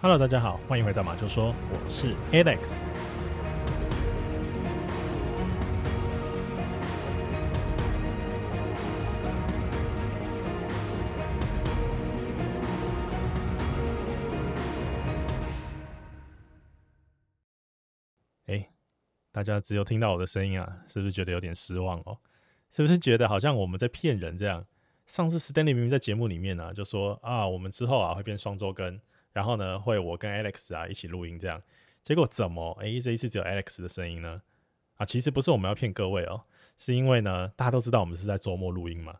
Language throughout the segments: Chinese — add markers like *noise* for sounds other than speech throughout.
Hello，大家好，欢迎回到马厩说，我是 Alex。哎，大家只有听到我的声音啊，是不是觉得有点失望哦？是不是觉得好像我们在骗人这样？上次 Stanley 明明在节目里面呢、啊，就说啊，我们之后啊会变双周更。然后呢，会我跟 Alex 啊一起录音这样，结果怎么诶，这一次只有 Alex 的声音呢？啊，其实不是我们要骗各位哦，是因为呢，大家都知道我们是在周末录音嘛。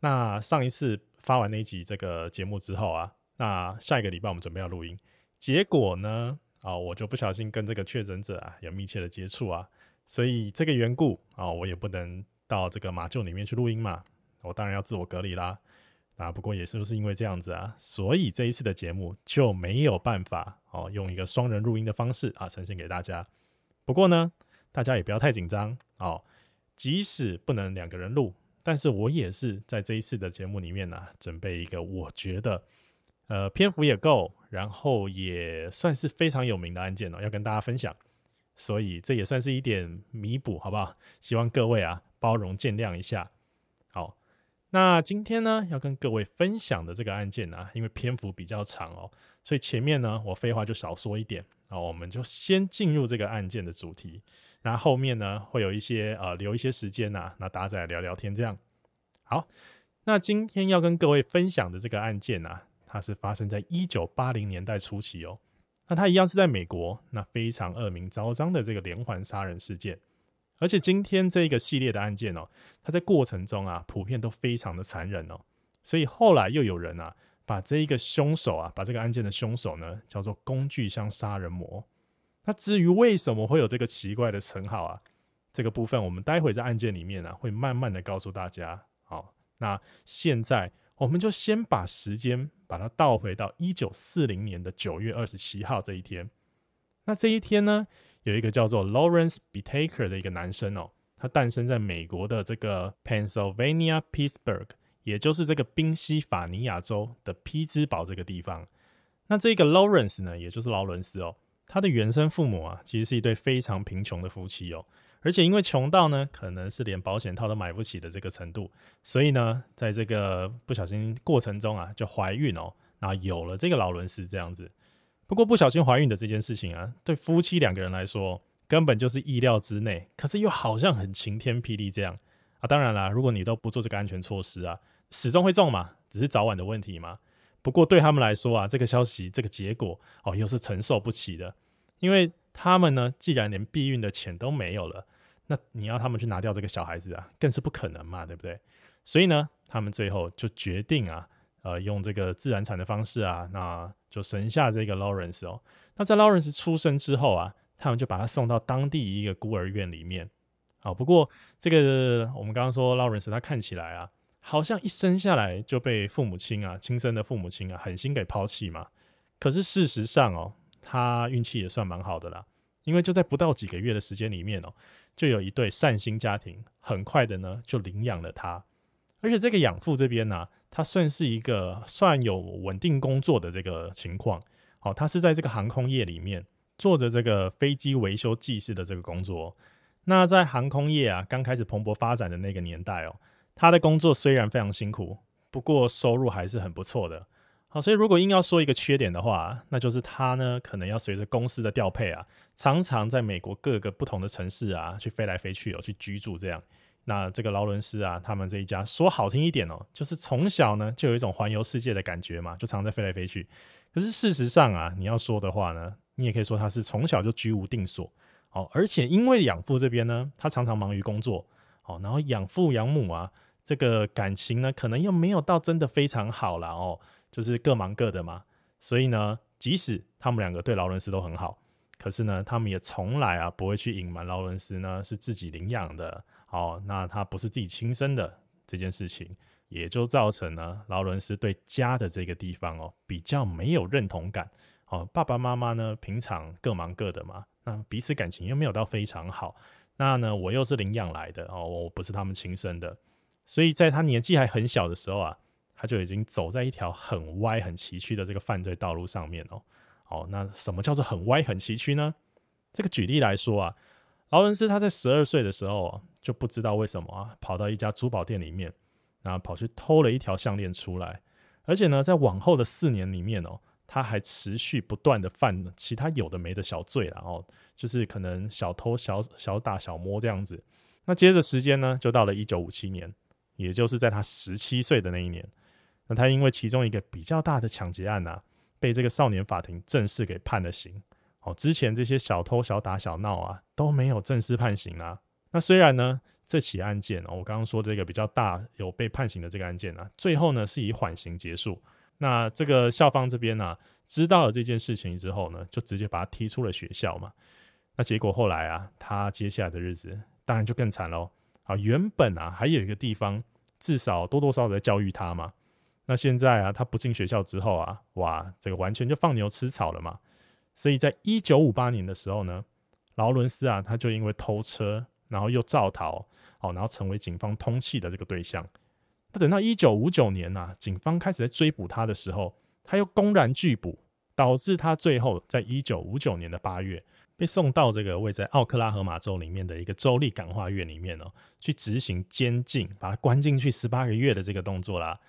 那上一次发完那一集这个节目之后啊，那下一个礼拜我们准备要录音，结果呢，啊，我就不小心跟这个确诊者啊有密切的接触啊，所以这个缘故啊，我也不能到这个马厩里面去录音嘛，我当然要自我隔离啦。啊，不过也是不是因为这样子啊，所以这一次的节目就没有办法哦，用一个双人录音的方式啊呈现给大家。不过呢，大家也不要太紧张哦，即使不能两个人录，但是我也是在这一次的节目里面呢、准备一个我觉得呃篇幅也够，然后也算是非常有名的案件哦，要跟大家分享。所以这也算是一点弥补，好不好？希望各位啊包容见谅一下。那今天呢，要跟各位分享的这个案件呢、啊，因为篇幅比较长哦，所以前面呢，我废话就少说一点啊，我们就先进入这个案件的主题，然后后面呢，会有一些呃留一些时间呐、啊，那大家来聊聊天这样。好，那今天要跟各位分享的这个案件呢、啊，它是发生在一九八零年代初期哦，那它一样是在美国，那非常恶名昭彰的这个连环杀人事件。而且今天这个系列的案件哦，它在过程中啊，普遍都非常的残忍哦，所以后来又有人啊，把这一个凶手啊，把这个案件的凶手呢，叫做工具箱杀人魔。那至于为什么会有这个奇怪的称号啊，这个部分我们待会在案件里面呢，会慢慢的告诉大家。好，那现在我们就先把时间把它倒回到一九四零年的九月二十七号这一天。那这一天呢，有一个叫做 Lawrence Bittaker 的一个男生哦，他诞生在美国的这个 Pennsylvania Pittsburgh，也就是这个宾夕法尼亚州的匹兹堡这个地方。那这个 Lawrence 呢，也就是劳伦斯哦，他的原生父母啊，其实是一对非常贫穷的夫妻哦，而且因为穷到呢，可能是连保险套都买不起的这个程度，所以呢，在这个不小心过程中啊，就怀孕哦，然后有了这个劳伦斯这样子。不过不小心怀孕的这件事情啊，对夫妻两个人来说根本就是意料之内，可是又好像很晴天霹雳这样啊！当然啦，如果你都不做这个安全措施啊，始终会中嘛，只是早晚的问题嘛。不过对他们来说啊，这个消息这个结果哦，又是承受不起的，因为他们呢，既然连避孕的钱都没有了，那你要他们去拿掉这个小孩子啊，更是不可能嘛，对不对？所以呢，他们最后就决定啊。呃，用这个自然产的方式啊，那就生下这个 Lawrence 哦。那在 Lawrence 出生之后啊，他们就把他送到当地一个孤儿院里面。好，不过这个我们刚刚说 Lawrence 他看起来啊，好像一生下来就被父母亲啊，亲生的父母亲啊，狠心给抛弃嘛。可是事实上哦，他运气也算蛮好的啦，因为就在不到几个月的时间里面哦，就有一对善心家庭，很快的呢就领养了他。而且这个养父这边呢、啊，他算是一个算有稳定工作的这个情况。好，他是在这个航空业里面做着这个飞机维修技师的这个工作。那在航空业啊，刚开始蓬勃发展的那个年代哦，他的工作虽然非常辛苦，不过收入还是很不错的。好，所以如果硬要说一个缺点的话，那就是他呢，可能要随着公司的调配啊，常常在美国各个不同的城市啊，去飞来飞去哦，去居住这样。那这个劳伦斯啊，他们这一家说好听一点哦，就是从小呢就有一种环游世界的感觉嘛，就常常在飞来飞去。可是事实上啊，你要说的话呢，你也可以说他是从小就居无定所哦。而且因为养父这边呢，他常常忙于工作哦，然后养父养母啊，这个感情呢，可能又没有到真的非常好啦哦，就是各忙各的嘛。所以呢，即使他们两个对劳伦斯都很好，可是呢，他们也从来啊不会去隐瞒劳伦斯呢是自己领养的。好，那他不是自己亲生的这件事情，也就造成了劳伦斯对家的这个地方哦比较没有认同感。哦，爸爸妈妈呢平常各忙各的嘛，那彼此感情又没有到非常好。那呢，我又是领养来的哦，我不是他们亲生的，所以在他年纪还很小的时候啊，他就已经走在一条很歪、很崎岖的这个犯罪道路上面哦。好，那什么叫做很歪很崎岖呢？这个举例来说啊，劳伦斯他在十二岁的时候就不知道为什么啊，跑到一家珠宝店里面，然后跑去偷了一条项链出来，而且呢，在往后的四年里面哦，他还持续不断的犯其他有的没的小罪，然后就是可能小偷小小打小摸这样子。那接着时间呢，就到了一九五七年，也就是在他十七岁的那一年，那他因为其中一个比较大的抢劫案啊，被这个少年法庭正式给判了刑。哦，之前这些小偷小打小闹啊都没有正式判刑啊。那虽然呢，这起案件哦，我刚刚说这个比较大有被判刑的这个案件啊，最后呢是以缓刑结束。那这个校方这边呢、啊，知道了这件事情之后呢，就直接把他踢出了学校嘛。那结果后来啊，他接下来的日子当然就更惨喽。啊，原本啊还有一个地方至少多多少少在教育他嘛。那现在啊，他不进学校之后啊，哇，这个完全就放牛吃草了嘛。所以在一九五八年的时候呢，劳伦斯啊，他就因为偷车，然后又造逃，哦，然后成为警方通缉的这个对象。那等到一九五九年呢、啊，警方开始在追捕他的时候，他又公然拒捕，导致他最后在一九五九年的八月被送到这个位在奥克拉荷马州里面的一个州立感化院里面哦，去执行监禁，把他关进去十八个月的这个动作啦。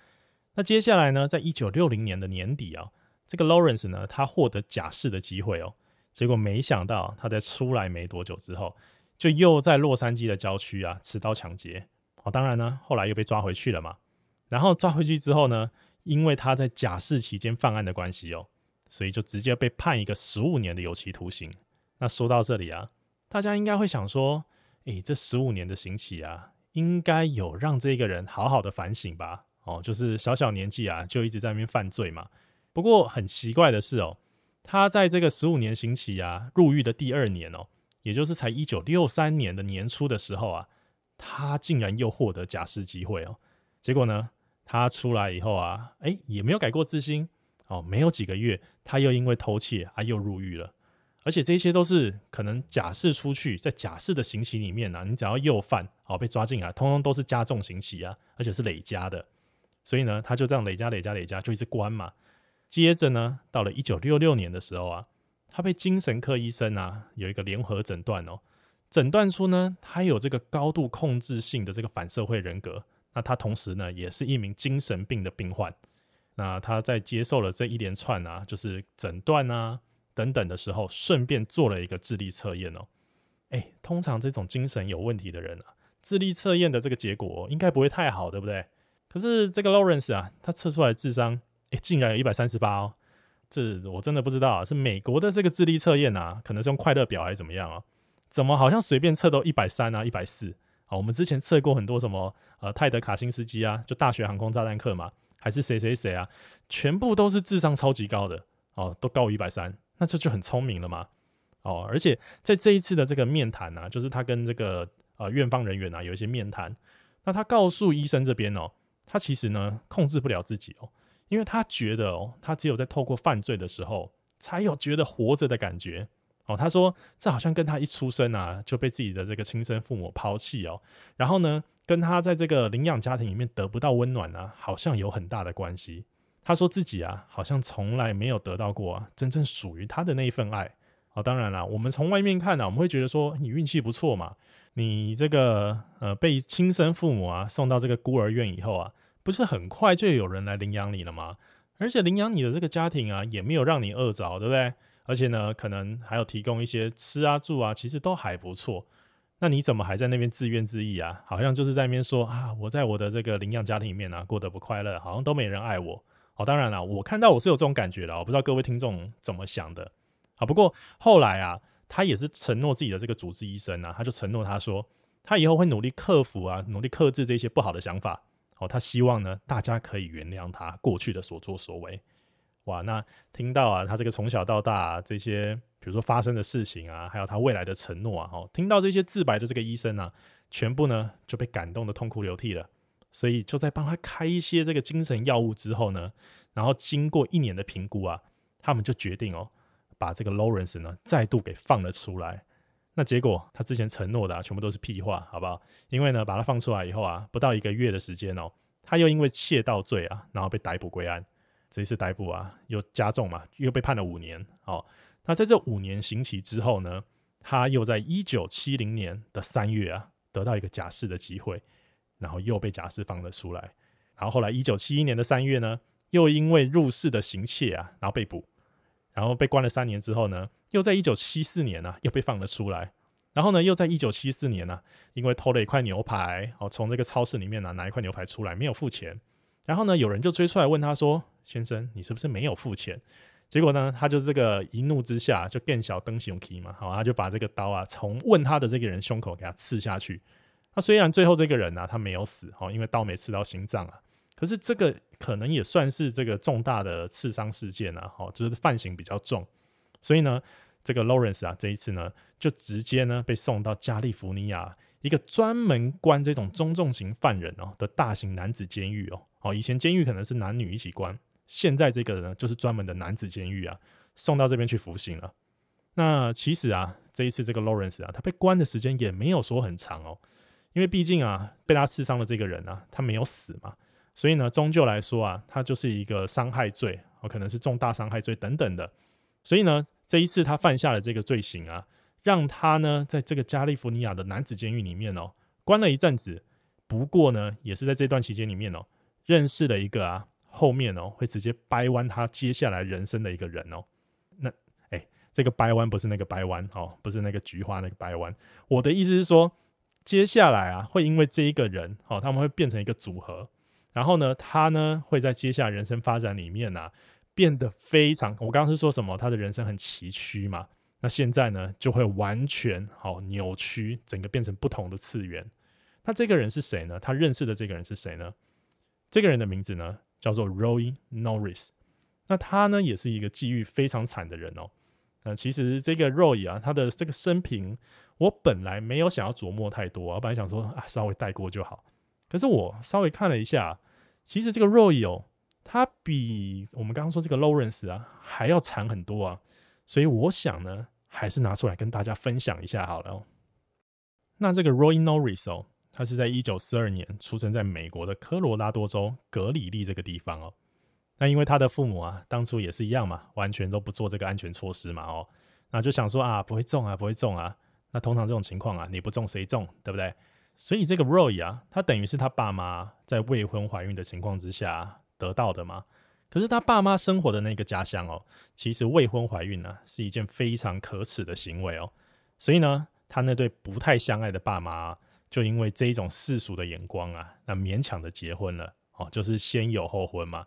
那接下来呢，在一九六零年的年底啊。这个 Lawrence 呢，他获得假释的机会哦，结果没想到他在出来没多久之后，就又在洛杉矶的郊区啊持刀抢劫哦，当然呢，后来又被抓回去了嘛。然后抓回去之后呢，因为他在假释期间犯案的关系哦，所以就直接被判一个十五年的有期徒刑。那说到这里啊，大家应该会想说，诶，这十五年的刑期啊，应该有让这个人好好的反省吧？哦，就是小小年纪啊，就一直在那边犯罪嘛。不过很奇怪的是哦，他在这个十五年刑期啊入狱的第二年哦，也就是才一九六三年的年初的时候啊，他竟然又获得假释机会哦。结果呢，他出来以后啊，哎，也没有改过自新哦。没有几个月，他又因为偷窃啊又入狱了。而且这些都是可能假释出去，在假释的刑期里面啊，你只要又犯哦被抓进来，通通都是加重刑期啊，而且是累加的。所以呢，他就这样累加、累加、累加，就一直关嘛。接着呢，到了一九六六年的时候啊，他被精神科医生啊有一个联合诊断哦，诊断出呢，他有这个高度控制性的这个反社会人格。那他同时呢，也是一名精神病的病患。那他在接受了这一连串啊，就是诊断啊等等的时候，顺便做了一个智力测验哦。哎，通常这种精神有问题的人啊，智力测验的这个结果应该不会太好，对不对？可是这个 Lawrence 啊，他测出来智商。诶，竟然有一百三十八哦！这我真的不知道啊，是美国的这个智力测验啊，可能是用快乐表还是怎么样啊？怎么好像随便测都一百三啊，一百四啊？我们之前测过很多什么呃泰德卡辛斯基啊，就大学航空炸弹课嘛，还是谁谁谁啊，全部都是智商超级高的哦，都高于一百三，那这就很聪明了嘛哦！而且在这一次的这个面谈啊，就是他跟这个呃院方人员啊有一些面谈，那他告诉医生这边哦，他其实呢控制不了自己哦。因为他觉得哦，他只有在透过犯罪的时候，才有觉得活着的感觉哦。他说，这好像跟他一出生啊就被自己的这个亲生父母抛弃哦，然后呢，跟他在这个领养家庭里面得不到温暖啊，好像有很大的关系。他说自己啊，好像从来没有得到过啊真正属于他的那一份爱。哦，当然啦，我们从外面看呢，我们会觉得说你运气不错嘛，你这个呃被亲生父母啊送到这个孤儿院以后啊。不是很快就有人来领养你了吗？而且领养你的这个家庭啊，也没有让你饿着，对不对？而且呢，可能还有提供一些吃啊、住啊，其实都还不错。那你怎么还在那边自怨自艾啊？好像就是在那边说啊，我在我的这个领养家庭里面啊，过得不快乐，好像都没人爱我。好，当然了，我看到我是有这种感觉的，我不知道各位听众怎么想的。啊，不过后来啊，他也是承诺自己的这个主治医生啊，他就承诺他说，他以后会努力克服啊，努力克制这些不好的想法。哦，他希望呢，大家可以原谅他过去的所作所为。哇，那听到啊，他这个从小到大啊，这些，比如说发生的事情啊，还有他未来的承诺啊，哦，听到这些自白的这个医生啊，全部呢就被感动得痛哭流涕了。所以就在帮他开一些这个精神药物之后呢，然后经过一年的评估啊，他们就决定哦，把这个 Lawrence 呢再度给放了出来。那结果，他之前承诺的啊，全部都是屁话，好不好？因为呢，把他放出来以后啊，不到一个月的时间哦，他又因为窃盗罪啊，然后被逮捕归案。这一次逮捕啊又加重嘛，又被判了五年。哦，那在这五年刑期之后呢，他又在一九七零年的三月啊，得到一个假释的机会，然后又被假释放了出来。然后后来一九七一年的三月呢，又因为入室的行窃啊，然后被捕，然后被关了三年之后呢，又在一九七四年啊，又被放了出来。然后呢，又在一九七四年呢、因为偷了一块牛排，哦，从这个超市里面呢、拿一块牛排出来，没有付钱。然后呢，有人就追出来问他说：“先生，你是不是没有付钱？”结果呢，他就这个一怒之下就更小登熊 key 嘛，好，他就把这个刀啊从问他的这个人胸口给他刺下去。那虽然最后这个人呢、他没有死，哦，因为刀没刺到心脏啊，可是这个可能也算是这个重大的刺伤事件啊，哦，就是犯刑比较重，所以呢。这个 Lawrence 啊，这一次呢，就直接呢被送到加利福尼亚一个专门关这种中重型犯人哦的大型男子监狱哦。哦，以前监狱可能是男女一起关，现在这个呢就是专门的男子监狱啊，送到这边去服刑了。那其实啊，这一次这个 Lawrence 啊，他被关的时间也没有说很长哦，因为毕竟啊，被他刺伤的这个人啊，他没有死嘛，所以呢，终究来说啊，他就是一个伤害罪哦，可能是重大伤害罪等等的，所以呢。这一次他犯下了这个罪行啊，让他呢在这个加利福尼亚的男子监狱里面哦关了一阵子。不过呢，也是在这段期间里面哦，认识了一个啊后面哦会直接掰弯他接下来人生的一个人哦。那哎，这个掰弯不是那个掰弯哦，不是那个菊花那个掰弯。我的意思是说，接下来啊会因为这一个人哦，他们会变成一个组合，然后呢，他呢会在接下来人生发展里面啊。变得非常，我刚刚是说什么？他的人生很崎岖嘛。那现在呢，就会完全好扭曲，整个变成不同的次元。那这个人是谁呢？他认识的这个人是谁呢？这个人的名字呢，叫做 Roy Norris。那他呢，也是一个际遇非常惨的人哦。那其实这个 Roy 啊，他的这个生平，我本来没有想要琢磨太多，我本来想说啊，稍微带过就好。可是我稍微看了一下，其实这个 Roy 哦。他比我们刚刚说这个 Lawrence 啊还要长很多啊，所以我想呢，还是拿出来跟大家分享一下好了哦。那这个 Roy Norris 哦，他是在一九四二年出生在美国的科罗拉多州格里利这个地方哦。那因为他的父母啊，当初也是一样嘛，完全都不做这个安全措施嘛哦，那就想说啊，不会中啊，不会中啊。那通常这种情况啊，你不中谁中，对不对？所以这个 Roy 啊，他等于是他爸妈在未婚怀孕的情况之下。得到的吗？可是他爸妈生活的那个家乡哦，其实未婚怀孕呢是一件非常可耻的行为哦。所以呢，他那对不太相爱的爸妈就因为这一种世俗的眼光啊，那勉强的结婚了哦，就是先有后婚嘛。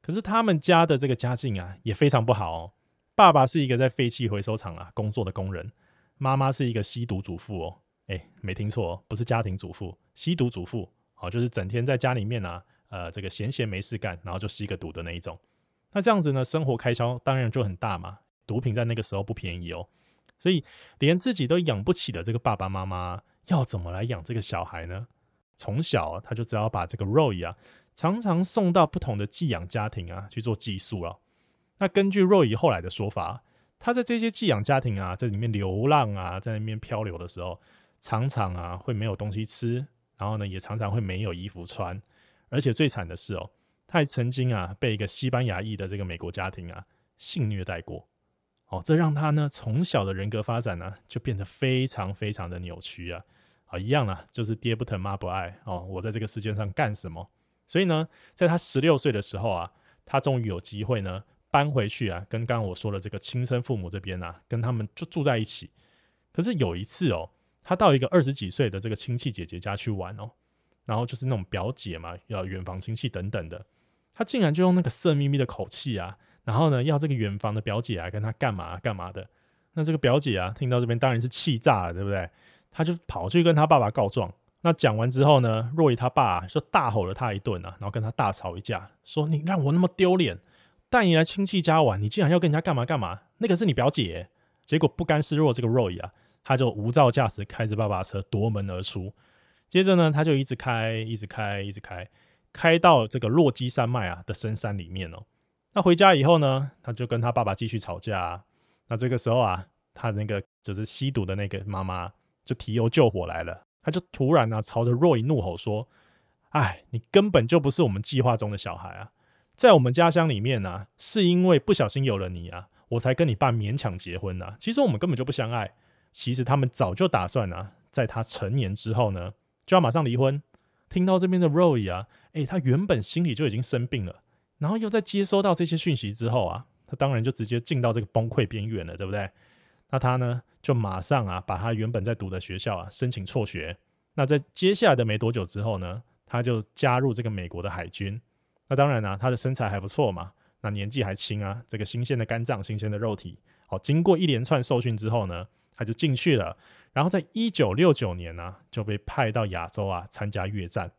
可是他们家的这个家境啊也非常不好哦。爸爸是一个在废弃回收厂啊工作的工人，妈妈是一个吸毒主妇哦。诶，没听错哦，不是家庭主妇，吸毒主妇哦，就是整天在家里面啊。呃，这个闲闲没事干，然后就吸个毒的那一种。那这样子呢，生活开销当然就很大嘛。毒品在那个时候不便宜哦，所以连自己都养不起的这个爸爸妈妈，要怎么来养这个小孩呢？从小，他就只好把这个 Roy 啊，常常送到不同的寄养家庭啊去做寄宿了。那根据 Roy 后来的说法，他在这些寄养家庭啊，在里面流浪啊，在那边漂流的时候，常常啊会没有东西吃，然后呢，也常常会没有衣服穿。而且最惨的是哦，他还曾经啊被一个西班牙裔的这个美国家庭啊性虐待过，哦，这让他呢从小的人格发展呢就变得非常非常的扭曲啊，啊一样啊，就是爹不疼妈不爱哦，我在这个世界上干什么？所以呢，在他十六岁的时候啊，他终于有机会呢搬回去啊，跟刚刚我说的这个亲生父母这边啊，跟他们就住在一起。可是有一次哦，他到一个二十几岁的这个亲戚姐姐家去玩哦。然后就是那种表姐嘛，要远房亲戚等等的，他竟然就用那个色眯眯的口气啊，然后呢，要这个远房的表姐啊跟他干嘛干嘛的。那这个表姐啊，听到这边当然是气炸了，对不对？他就跑去跟他爸爸告状。那讲完之后呢，Roy 他爸就大吼了他一顿啊，然后跟他大吵一架，说你让我那么丢脸，带你来亲戚家玩，你竟然要跟人家干嘛干嘛？那个是你表姐。结果不甘示弱，这个 Roy 啊，他就无照驾驶开着爸爸车夺门而出。接着呢，他就一直开，一直开，一直开，开到这个落基山脉啊的深山里面哦。那回家以后呢，他就跟他爸爸继续吵架啊。那这个时候啊，他那个就是吸毒的那个妈妈就提油救火来了，他就突然呢、啊、朝着 Roy 怒吼说：“哎，你根本就不是我们计划中的小孩啊！在我们家乡里面啊，是因为不小心有了你啊，我才跟你爸勉强结婚啊。其实我们根本就不相爱。其实他们早就打算啊，在他成年之后呢，就要马上离婚。听到这边的 Roy 啊，诶，他原本心里就已经生病了，然后又在接收到这些讯息之后啊，他当然就直接进到这个崩溃边缘了，对不对？那他呢，就马上啊，把他原本在读的学校啊申请辍学。那在接下来的没多久之后呢，他就加入这个美国的海军。那当然啊，他的身材还不错嘛，那年纪还轻啊，这个新鲜的肝脏、新鲜的肉体。好，经过一连串受训之后呢，他就进去了。然后在一九六九年呢、啊，就被派到亚洲啊参加越战。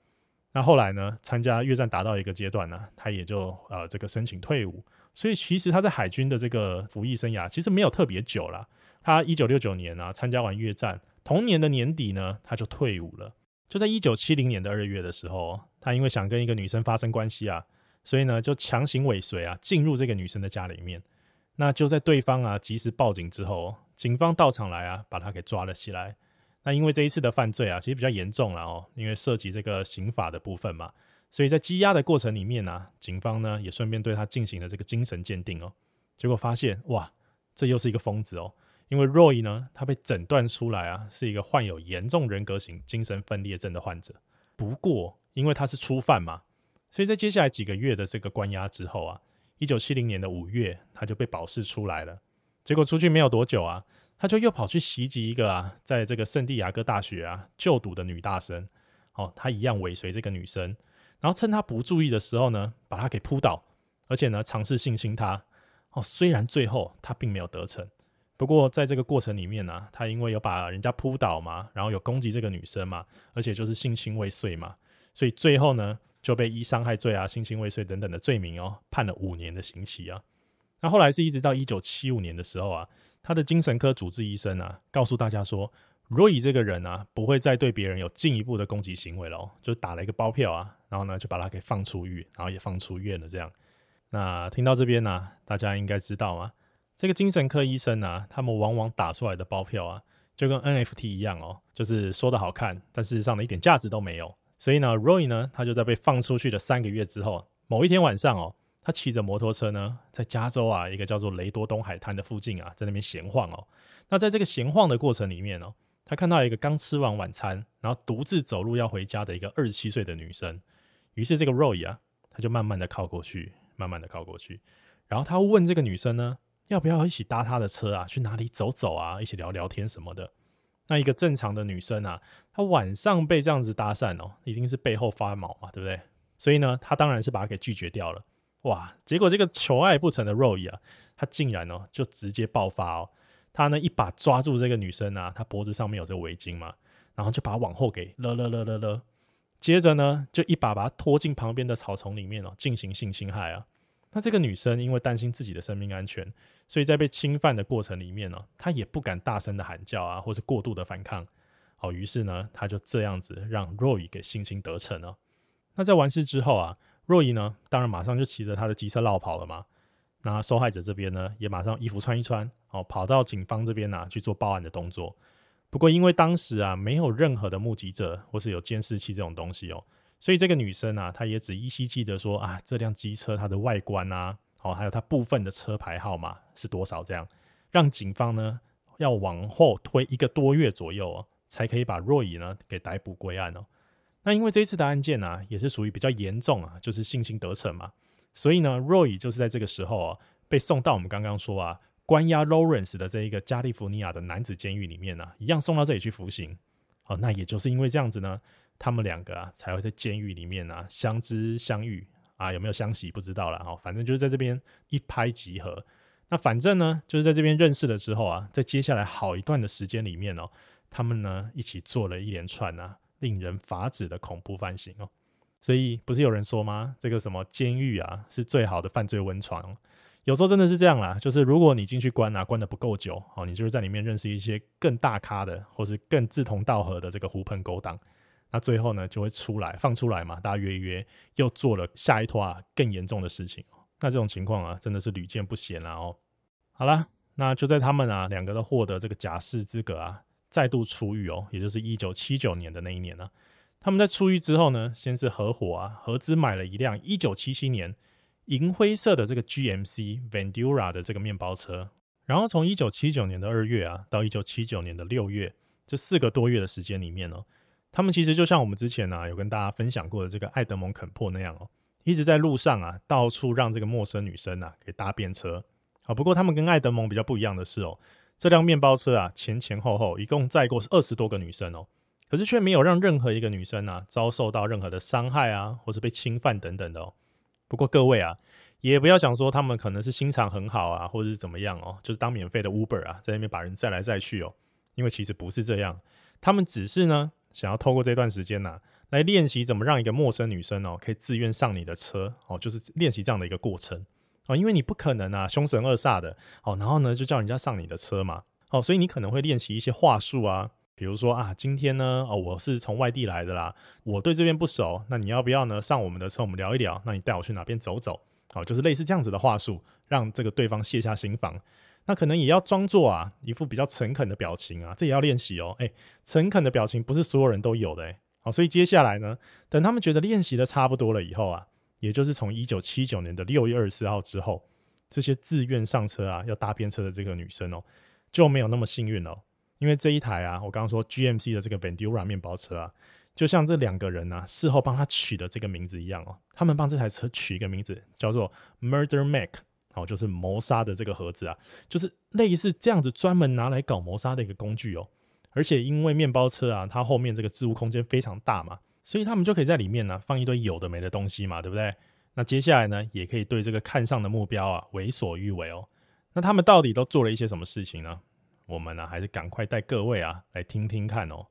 那后来呢，参加越战达到一个阶段呢、啊，他也就呃这个申请退伍。所以其实他在海军的这个服役生涯其实没有特别久了。他一九六九年啊参加完越战，同年的年底呢，他就退伍了。就在一九七零年的二月的时候，他因为想跟一个女生发生关系啊，所以呢就强行尾随啊进入这个女生的家里面。那就在对方啊及时报警之后，警方到场来啊把他给抓了起来。那因为这一次的犯罪啊其实比较严重了哦，因为涉及这个刑法的部分嘛，所以在羁押的过程里面呢、警方呢也顺便对他进行了这个精神鉴定哦。结果发现哇，这又是一个疯子哦。因为 Roy 呢，他被诊断出来啊，是一个患有严重人格型精神分裂症的患者。不过，因为他是初犯嘛，所以在接下来几个月的这个关押之后啊，一九七零年的五月，他就被保释出来了。结果出去没有多久啊，他就又跑去袭击一个啊，在这个圣地亚哥大学啊就读的女大生。哦，他一样尾随这个女生，然后趁她不注意的时候呢，把她给扑倒，而且呢，尝试性侵她。哦，虽然最后他并没有得逞。不过在这个过程里面呢、啊，他因为有把人家扑倒嘛，然后有攻击这个女生嘛，而且就是性侵未遂嘛，所以最后呢就被以伤害罪啊、性侵未遂等等的罪名哦判了五年的刑期啊。那后来是一直到一九七五年的时候啊，他的精神科主治医生啊告诉大家说，Roy 这个人啊不会再对别人有进一步的攻击行为了，就打了一个包票啊，然后呢就把他给放出狱，然后也放出院了这样。那听到这边呢、大家应该知道啊？这个精神科医生啊，他们往往打出来的包票啊，就跟 NFT 一样哦，就是说的好看，但事实上呢一点价值都没有。所以呢，Roy 呢，他就在被放出去的三个月之后，某一天晚上哦，他骑着摩托车呢，在加州啊一个叫做雷多东海滩的附近啊，在那边闲晃哦。那在这个闲晃的过程里面哦，他看到一个刚吃完晚餐，然后独自走路要回家的一个二十七岁的女生。于是这个 Roy 啊，他就慢慢的靠过去，慢慢的靠过去，然后他问这个女生呢。要不要一起搭他的车啊？去哪里走走啊？一起聊聊天什么的。那一个正常的女生啊，她晚上被这样子搭讪哦，一定是背后发毛嘛，对不对？所以呢，她当然是把他给拒绝掉了。哇！结果这个求爱不成的 Roy 啊，他竟然哦就直接爆发哦，他呢一把抓住这个女生啊，她脖子上面有这个围巾嘛，然后就把她往后给勒勒勒勒勒，接着呢就一把把她拖进旁边的草丛里面哦，进行性侵害啊。那这个女生因为担心自己的生命安全，所以在被侵犯的过程里面呢，她也不敢大声的喊叫啊，或是过度的反抗。好，于是呢，她就这样子让 Roy 给性侵得逞了。那在完事之后啊，Roy 呢，当然马上就骑着他的机车落跑了嘛。那受害者这边呢，也马上衣服穿一穿，哦，跑到警方这边啊去做报案的动作。不过因为当时啊没有任何的目击者或是有监视器这种东西哦。所以这个女生啊，她也只依稀记得说啊，这辆机车它的外观啊，哦，还有它部分的车牌号码是多少，这样让警方呢要往后推一个多月左右哦，才可以把 Roy 呢给逮捕归案哦。那因为这一次的案件啊，也是属于比较严重啊，就是性侵得逞嘛，所以呢，Roy 就是在这个时候啊，被送到我们刚刚说啊，关押 Lawrence 的这一个加利福尼亚的男子监狱里面呢，啊，一样送到这里去服刑。哦，那也就是因为这样子呢。他们两个啊，才会在监狱里面啊相知相遇啊，有没有相喜不知道了哦。反正就是在这边一拍即合。那反正呢，就是在这边认识了之后啊，在接下来好一段的时间里面哦，他们呢一起做了一连串啊令人发指的恐怖犯行哦。所以不是有人说吗？这个什么监狱啊是最好的犯罪温床。有时候真的是这样啦，就是如果你进去关啊，关得不够久哦，你就是在里面认识一些更大咖的，或是更志同道合的这个狐朋狗党。那最后呢，就会出来放出来嘛，大家约一约，又做了下一拖啊更严重的事情。那这种情况啊，真的是屡见不鲜了哦。好啦，那就在他们啊两个都获得这个假释资格啊，再度出狱哦，也就是一九七九年的那一年呢，啊，他们在出狱之后呢，先是合伙啊合资买了一辆一九七七年银灰色的这个 GMC Vandura 的这个面包车。然后从一九七九年的二月啊，到一九七九年的六月，这四个多月的时间里面哦，他们其实就像我们之前啊有跟大家分享过的这个爱德蒙肯珀那样哦，一直在路上啊到处让这个陌生女生啊给搭便车。好，不过他们跟爱德蒙比较不一样的是哦，这辆面包车啊前前后后一共载过二十多个女生哦。可是却没有让任何一个女生啊遭受到任何的伤害啊，或是被侵犯等等的哦。不过各位啊，也不要想说他们可能是心肠很好啊，或者是怎么样哦，就是当免费的 Uber 啊，在那边把人载来载去哦。因为其实不是这样，他们只是呢想要透过这段时间呐，来练习怎么让一个陌生女生哦可以自愿上你的车哦，就是练习这样的一个过程哦。因为你不可能啊凶神恶煞的哦，然后呢就叫人家上你的车嘛哦，所以你可能会练习一些话术啊。比如说啊，今天呢，哦，我是从外地来的啦，我对这边不熟，那你要不要呢上我们的车，我们聊一聊？那你带我去哪边走走？好，就是类似这样子的话术，让这个对方卸下心防。那可能也要装作啊一副比较诚恳的表情啊，这也要练习哦。诶，诚恳的表情不是所有人都有的诶。好，所以接下来呢，等他们觉得练习的差不多了以后啊，也就是从一九七九年的六月二十四号之后，这些自愿上车啊要搭便车的这个女生哦，就没有那么幸运了。因为这一台啊，我刚刚说 GMC 的这个 Vendura 面包车啊，就像这两个人啊事后帮他取的这个名字一样哦，他们帮这台车取一个名字叫做 Murder Mac，哦，就是谋杀的这个盒子啊，就是类似这样子专门拿来搞谋杀的一个工具哦。而且因为面包车啊，它后面这个置物空间非常大嘛，所以他们就可以在里面呢放一堆有的没的东西嘛，对不对？那接下来呢，也可以对这个看上的目标啊为所欲为哦。那他们到底都做了一些什么事情呢？我们呢、啊，还是赶快带各位啊来听听看哦。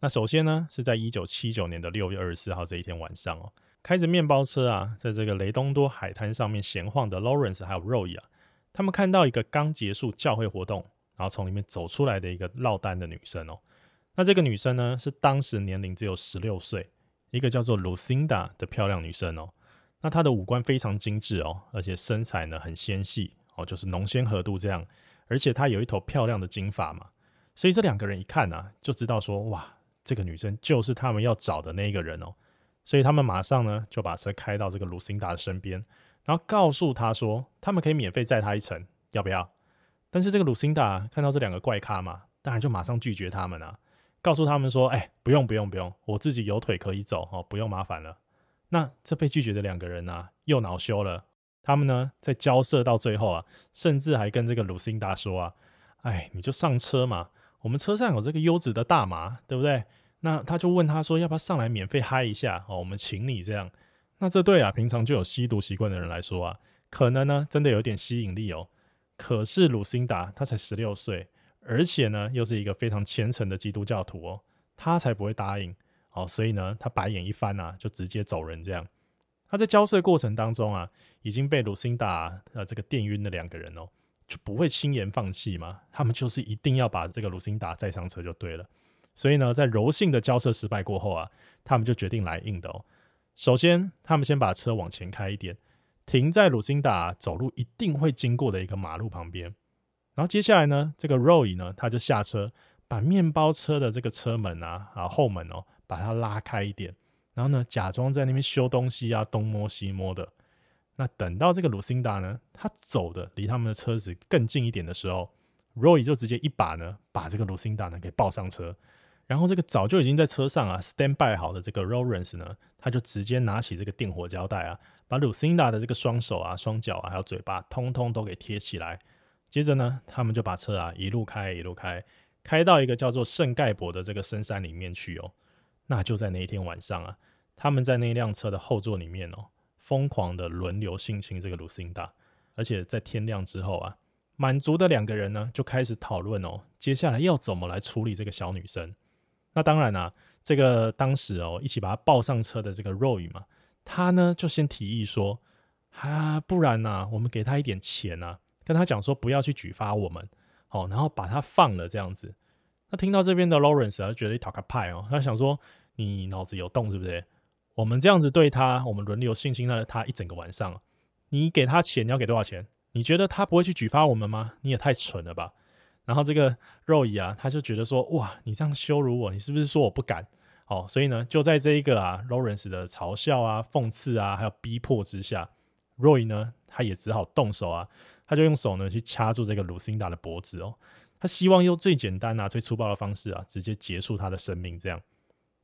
那首先呢，是在一九七九年的六月二十四号这一天晚上哦，开着面包车啊，在这个雷东多海滩上面闲晃的 Lawrence 还有 Roy 啊，他们看到一个刚结束教会活动，然后从里面走出来的一个落单的女生哦。那这个女生呢，是当时年龄只有十六岁，一个叫做 Lucinda 的漂亮女生哦。那她的五官非常精致哦，而且身材呢很纤细哦，就是浓纤合度这样。而且她有一头漂亮的金发嘛，所以这两个人一看啊，就知道说哇，这个女生就是他们要找的那一个人哦。所以他们马上呢就把车开到这个鲁辛达的身边，然后告诉她说，他们可以免费载她一程，要不要？但是这个鲁辛达看到这两个怪咖嘛，当然就马上拒绝他们啊，告诉他们说，哎，不用不用不用，我自己有腿可以走哦，不用麻烦了。那这被拒绝的两个人啊，又恼羞了。他们呢，在交涉到最后啊，甚至还跟这个鲁辛达说啊：“哎，你就上车嘛，我们车上有这个优质的大麻，对不对？”那他就问他说：“要不要上来免费嗨一下？哦，我们请你这样。”那这对啊，平常就有吸毒习惯的人来说啊，可能呢，真的有点吸引力哦。可是鲁辛达他才十六岁，而且呢，又是一个非常虔诚的基督教徒哦，他才不会答应哦。所以呢，他白眼一翻啊，就直接走人这样。他在交涉过程当中啊，已经被鲁辛达呃这个电晕的两个人哦，就不会轻言放弃嘛。他们就是一定要把这个鲁辛达载上车就对了。所以呢，在柔性的交涉失败过后啊，他们就决定来硬的哦。首先，他们先把车往前开一点，停在鲁辛达走路一定会经过的一个马路旁边。然后接下来呢，这个 Roy 呢，他就下车，把面包车的这个车门啊啊后门哦，把它拉开一点。然后呢，假装在那边修东西啊，东摸西摸的。那等到这个鲁辛达呢，他走的离他们的车子更近一点的时候，Roy 就直接一把呢，把这个鲁辛达呢给抱上车。然后这个早就已经在车上啊，stand by 好的这个 Lawrence 呢，他就直接拿起这个电火胶带啊，把鲁辛达的这个双手啊、双脚啊，还有嘴巴，通通都给贴起来。接着呢，他们就把车啊一路开，一路开，开到一个叫做圣盖博的这个深山里面去哦。那就在那一天晚上啊，他们在那辆车的后座里面哦，疯狂的轮流性侵这个卢辛达，而且在天亮之后啊，满足的两个人呢就开始讨论哦，接下来要怎么来处理这个小女生。那当然啊，这个当时哦一起把她抱上车的这个 Roy 嘛，他呢就先提议说，啊，不然呐、啊，我们给她一点钱啊，跟他讲说不要去举发我们，哦，然后把他放了这样子。那听到这边的 Lawrence 啊，觉得一讨个派哦，他想说，你脑子有洞是不是？我们这样子对他，我们轮流性侵了他一整个晚上，你给他钱，你要给多少钱？你觉得他不会去举发我们吗？你也太蠢了吧！然后这个 Roy 啊，他就觉得说，哇，你这样羞辱我，你是不是说我不敢？哦，所以呢，就在这一个啊 Lawrence 的嘲笑啊、讽刺啊，还有逼迫之下 Roy 呢，他也只好动手啊，他就用手呢去掐住这个卢辛达的脖子哦，他希望用最简单啊、最粗暴的方式啊，直接结束他的生命。这样，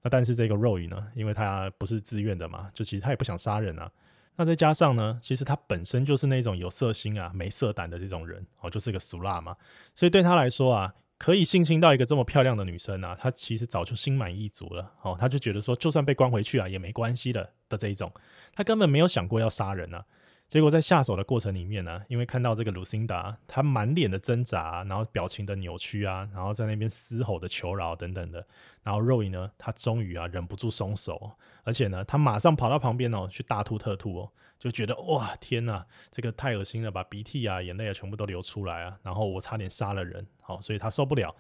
那但是这个 Roy 呢，因为他不是自愿的嘛，就其实他也不想杀人啊。那再加上呢，其实他本身就是那种有色心啊、没色胆的这种人哦，就是个俗辣嘛，所以对他来说啊。可以性侵到一个这么漂亮的女生啊，他其实早就心满意足了哦，他就觉得说，就算被关回去啊也没关系的的这一种，他根本没有想过要杀人啊。结果在下手的过程里面呢、因为看到这个卢辛达，他满脸的挣扎，然后表情的扭曲啊，然后在那边嘶吼的求饶等等的，然后 Roy 呢，他终于啊忍不住松手，而且呢，他马上跑到旁边哦去大吐特吐哦，就觉得哇天呐，这个太恶心了，把鼻涕啊、眼泪啊全部都流出来啊，然后我差点杀了人，好，所以他受不了。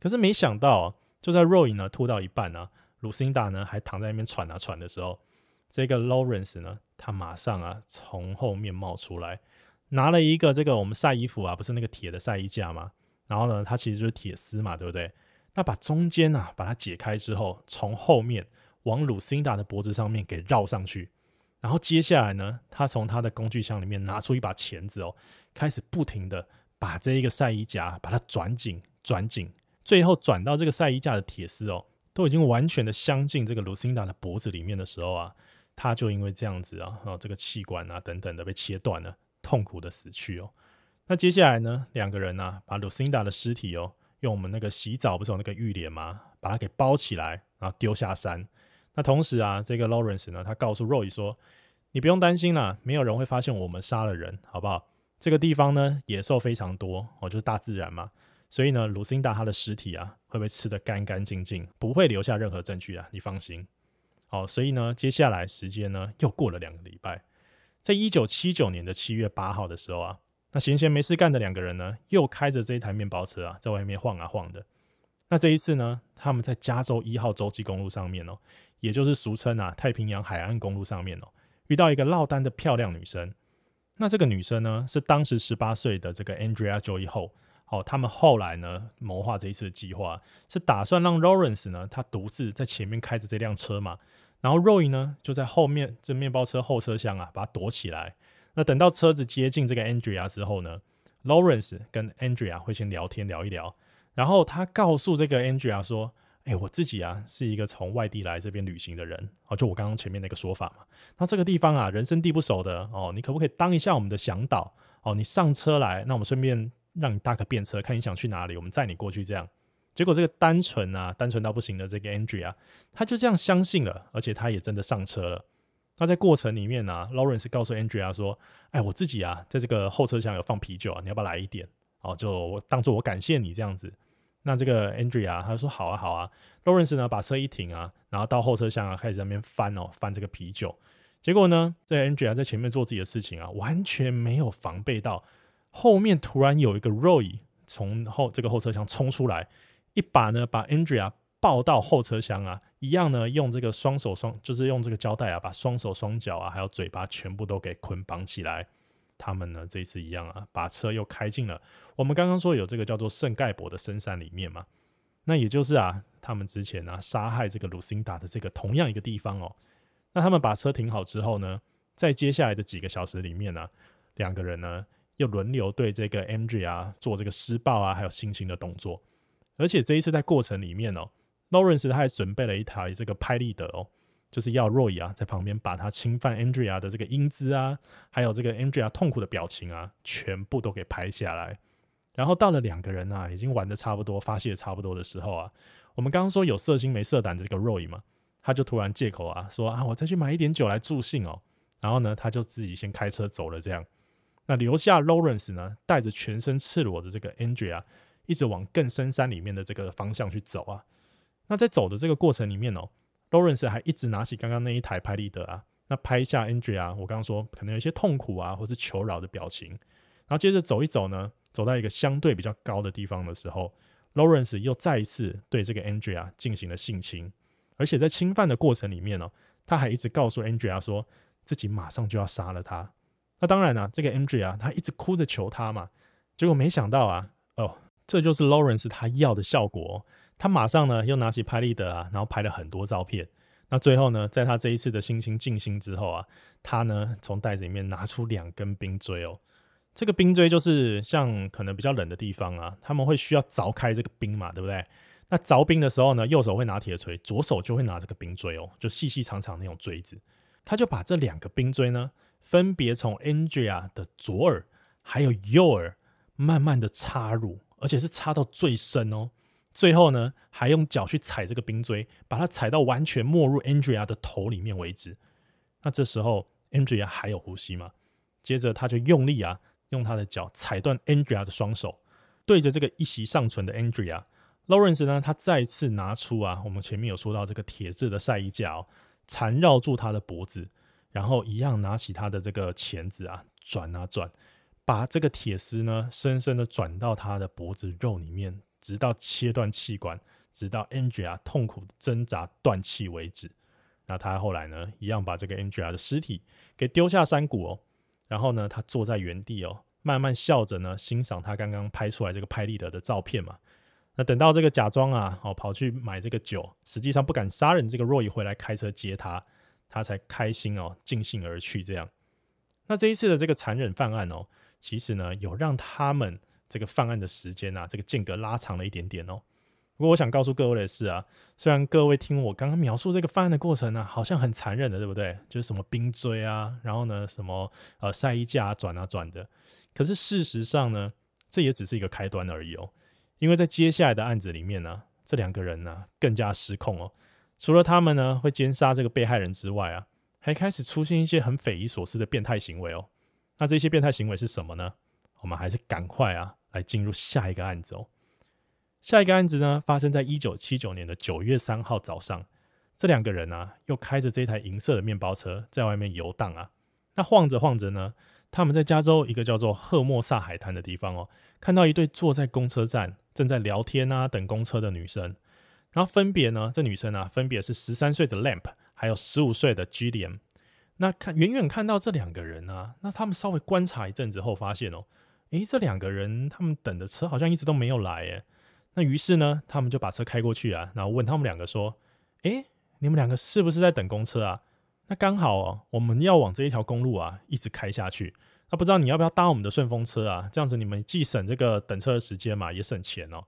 可是没想到，就在 Roy 呢吐到一半啊，卢辛达呢还躺在那边喘啊喘的时候。这个 Lawrence 呢，他马上啊从后面冒出来，拿了一个这个我们晒衣服啊，不是那个铁的晒衣架吗？然后呢，它其实就是铁丝嘛，对不对？那把中间啊把它解开之后，从后面往鲁辛达的脖子上面给绕上去，然后接下来呢，他从他的工具箱里面拿出一把钳子哦，开始不停的把这一个晒衣架把它转紧转紧，最后转到这个晒衣架的铁丝哦，都已经完全的镶进这个鲁辛达的脖子里面的时候啊。他就因为这样子啊，然后这个气管啊等等的被切断了，痛苦的死去哦。那接下来呢，两个人呢、啊、把 Lucinda 的尸体哦，用我们那个洗澡不是有那个浴帘吗？把它给包起来，然后丢下山。那同时啊，这个 Lawrence 呢，他告诉 Roy 说：“你不用担心啦，没有人会发现我们杀了人，好不好？这个地方呢，野兽非常多哦，就是大自然嘛。所以呢，Lucinda 她的尸体啊，会被吃得干干净净，不会留下任何证据啊，你放心。”好，所以呢，接下来时间呢又过了两个礼拜，在一九七九年的七月八号的时候啊，那闲闲没事干的两个人呢，又开着这一台面包车啊，在外面晃啊晃的。那这一次呢，他们在加州一号洲际公路上面哦，也就是俗称啊太平洋海岸公路上面哦，遇到一个落单的漂亮女生。那这个女生呢，是当时十八岁的这个 Andrea Joy Ho。好，他们后来呢谋划这一次的计划，是打算让 Lawrence 呢，他独自在前面开着这辆车嘛。然后 Roy 呢，就在后面这面包车后车厢啊，把它躲起来。那等到车子接近这个 Andrea 之后呢，Lawrence 跟 Andrea 会先聊天聊一聊。然后他告诉这个 Andrea 说：“哎、我自己啊是一个从外地来这边旅行的人。哦，就我刚刚前面那个说法嘛。那这个地方啊，人生地不熟的哦，你可不可以当一下我们的向导？哦，你上车来，那我们顺便让你搭个便车，看你想去哪里，我们载你过去这样。”结果这个单纯啊，单纯到不行的这个 Andrea，他就这样相信了，而且他也真的上车了。那在过程里面呢、啊，Lawrence 告诉 Andrea 说：“哎，我自己啊，在这个后车厢有放啤酒啊，你要不要来一点？哦，就当做我感谢你这样子。”那这个 Andrea 他说：“好啊，好啊。”Lawrence 呢，把车一停啊，然后到后车厢啊，开始在那边翻哦，翻这个啤酒。结果呢，这 Andrea 在前面做自己的事情啊，完全没有防备到后面突然有一个 Roy 从后这个后车厢冲出来。一把呢，把 Andrea 抱到后车厢啊，一样呢，用这个双手双，就是用这个胶带啊，把双手双脚啊，还有嘴巴全部都给捆绑起来。他们呢，这一次一样啊，把车又开进了我们刚刚说有这个叫做圣盖博的深山里面嘛。那也就是啊，他们之前呢、啊、杀害这个卢辛达的这个同样一个地方哦。那他们把车停好之后呢，在接下来的几个小时里面呢、两个人呢又轮流对这个 Andrea 做这个施暴啊，还有性侵的动作。而且这一次在过程里面哦，Lawrence 他还准备了一台这个拍立得哦，就是要 Roy 啊在旁边把他侵犯 Andrea 的这个英姿啊，还有这个 Andrea 痛苦的表情啊，全部都给拍下来。然后到了两个人啊已经玩得差不多、发泄差不多的时候啊，我们刚刚说有色心没色胆的这个 Roy 嘛，他就突然借口啊说啊，我再去买一点酒来助兴哦。然后呢，他就自己先开车走了。这样，那留下 Lawrence 呢带着全身赤裸的这个 Andrea。一直往更深山里面的这个方向去走啊，那在走的这个过程里面哦，Lawrence 还一直拿起刚刚那一台拍立得啊，那拍一下 Andrea，我刚刚说可能有一些痛苦啊，或是求饶的表情，然后接着走一走呢，走到一个相对比较高的地方的时候，Lawrence 又再一次对这个 Andrea 进行了性侵，而且在侵犯的过程里面呢，他还一直告诉 Andrea 说自己马上就要杀了他。那当然了，这个 Andrea 他一直哭着求他嘛，结果没想到啊，哦。这就是 Lawrence 他要的效果。他马上呢又拿起拍立得啊，然后拍了很多照片。那最后呢，在他这一次的星星静心之后啊，他呢从袋子里面拿出两根冰锥哦。这个冰锥就是像可能比较冷的地方啊，他们会需要凿开这个冰嘛，对不对？那凿冰的时候呢，右手会拿铁锤，左手就会拿这个冰锥哦，就细细长长那种锥子。他就把这两个冰锥呢，分别从 Andrea 的左耳还有右耳慢慢的插入，而且是插到最深哦。最后呢，还用脚去踩这个冰锥，把它踩到完全没入 Andrea 的头里面为止。那这时候 Andrea 还有呼吸吗？接着他就用力啊。用他的脚踩断 Andrea 的双手，对着这个一息尚存的 Andrea，Lawrence 呢，他再次拿出啊，我们前面有说到这个铁质的晒衣架哦，缠绕住他的脖子，然后一样拿起他的这个钳子啊，转啊转，把这个铁丝呢，深深的转到他的脖子肉里面，直到切断气管，直到 Andrea 痛苦挣扎断气为止。那他后来呢，一样把这个 Andrea 的尸体给丢下山谷哦。然后呢，他坐在原地哦，慢慢笑着呢，欣赏他刚刚拍出来这个拍立得的照片嘛。那等到这个假装啊，哦，跑去买这个酒，实际上不敢杀人这个 Roy 回来开车接他，他才开心哦，尽兴而去这样。那这一次的这个残忍犯案哦，其实呢，有让他们这个犯案的时间啊，这个间隔拉长了一点点哦。不过我想告诉各位的是啊，虽然各位听我刚刚描述这个犯案的过程呢、好像很残忍的，对不对？就是什么冰锥啊，然后呢，什么呃晒衣架转啊转的。可是事实上呢，这也只是一个开端而已哦。因为在接下来的案子里面呢、啊，这两个人呢、更加失控哦。除了他们呢会奸杀这个被害人之外啊，还开始出现一些很匪夷所思的变态行为哦。那这些变态行为是什么呢？我们还是赶快啊来进入下一个案子哦。下一个案子呢，发生在一九七九年的九月三号早上。这两个人啊，又开着这台银色的面包车在外面游荡啊。那晃着晃着呢，他们在加州一个叫做赫莫萨海滩的地方哦，看到一对坐在公车站正在聊天啊，等公车的女生。然后分别呢，这女生啊，分别是十三岁的 Lamp，还有十五岁的 Gillian。那看远远看到这两个人啊，那他们稍微观察一阵子后，发现哦，诶，这两个人他们等的车好像一直都没有来，诶。那于是呢，他们就把车开过去啊，然后问他们两个说：“诶，你们两个是不是在等公车啊？那刚好哦，我们要往这一条公路啊一直开下去。那不知道你要不要搭我们的顺风车啊？这样子你们既省这个等车的时间嘛，也省钱哦。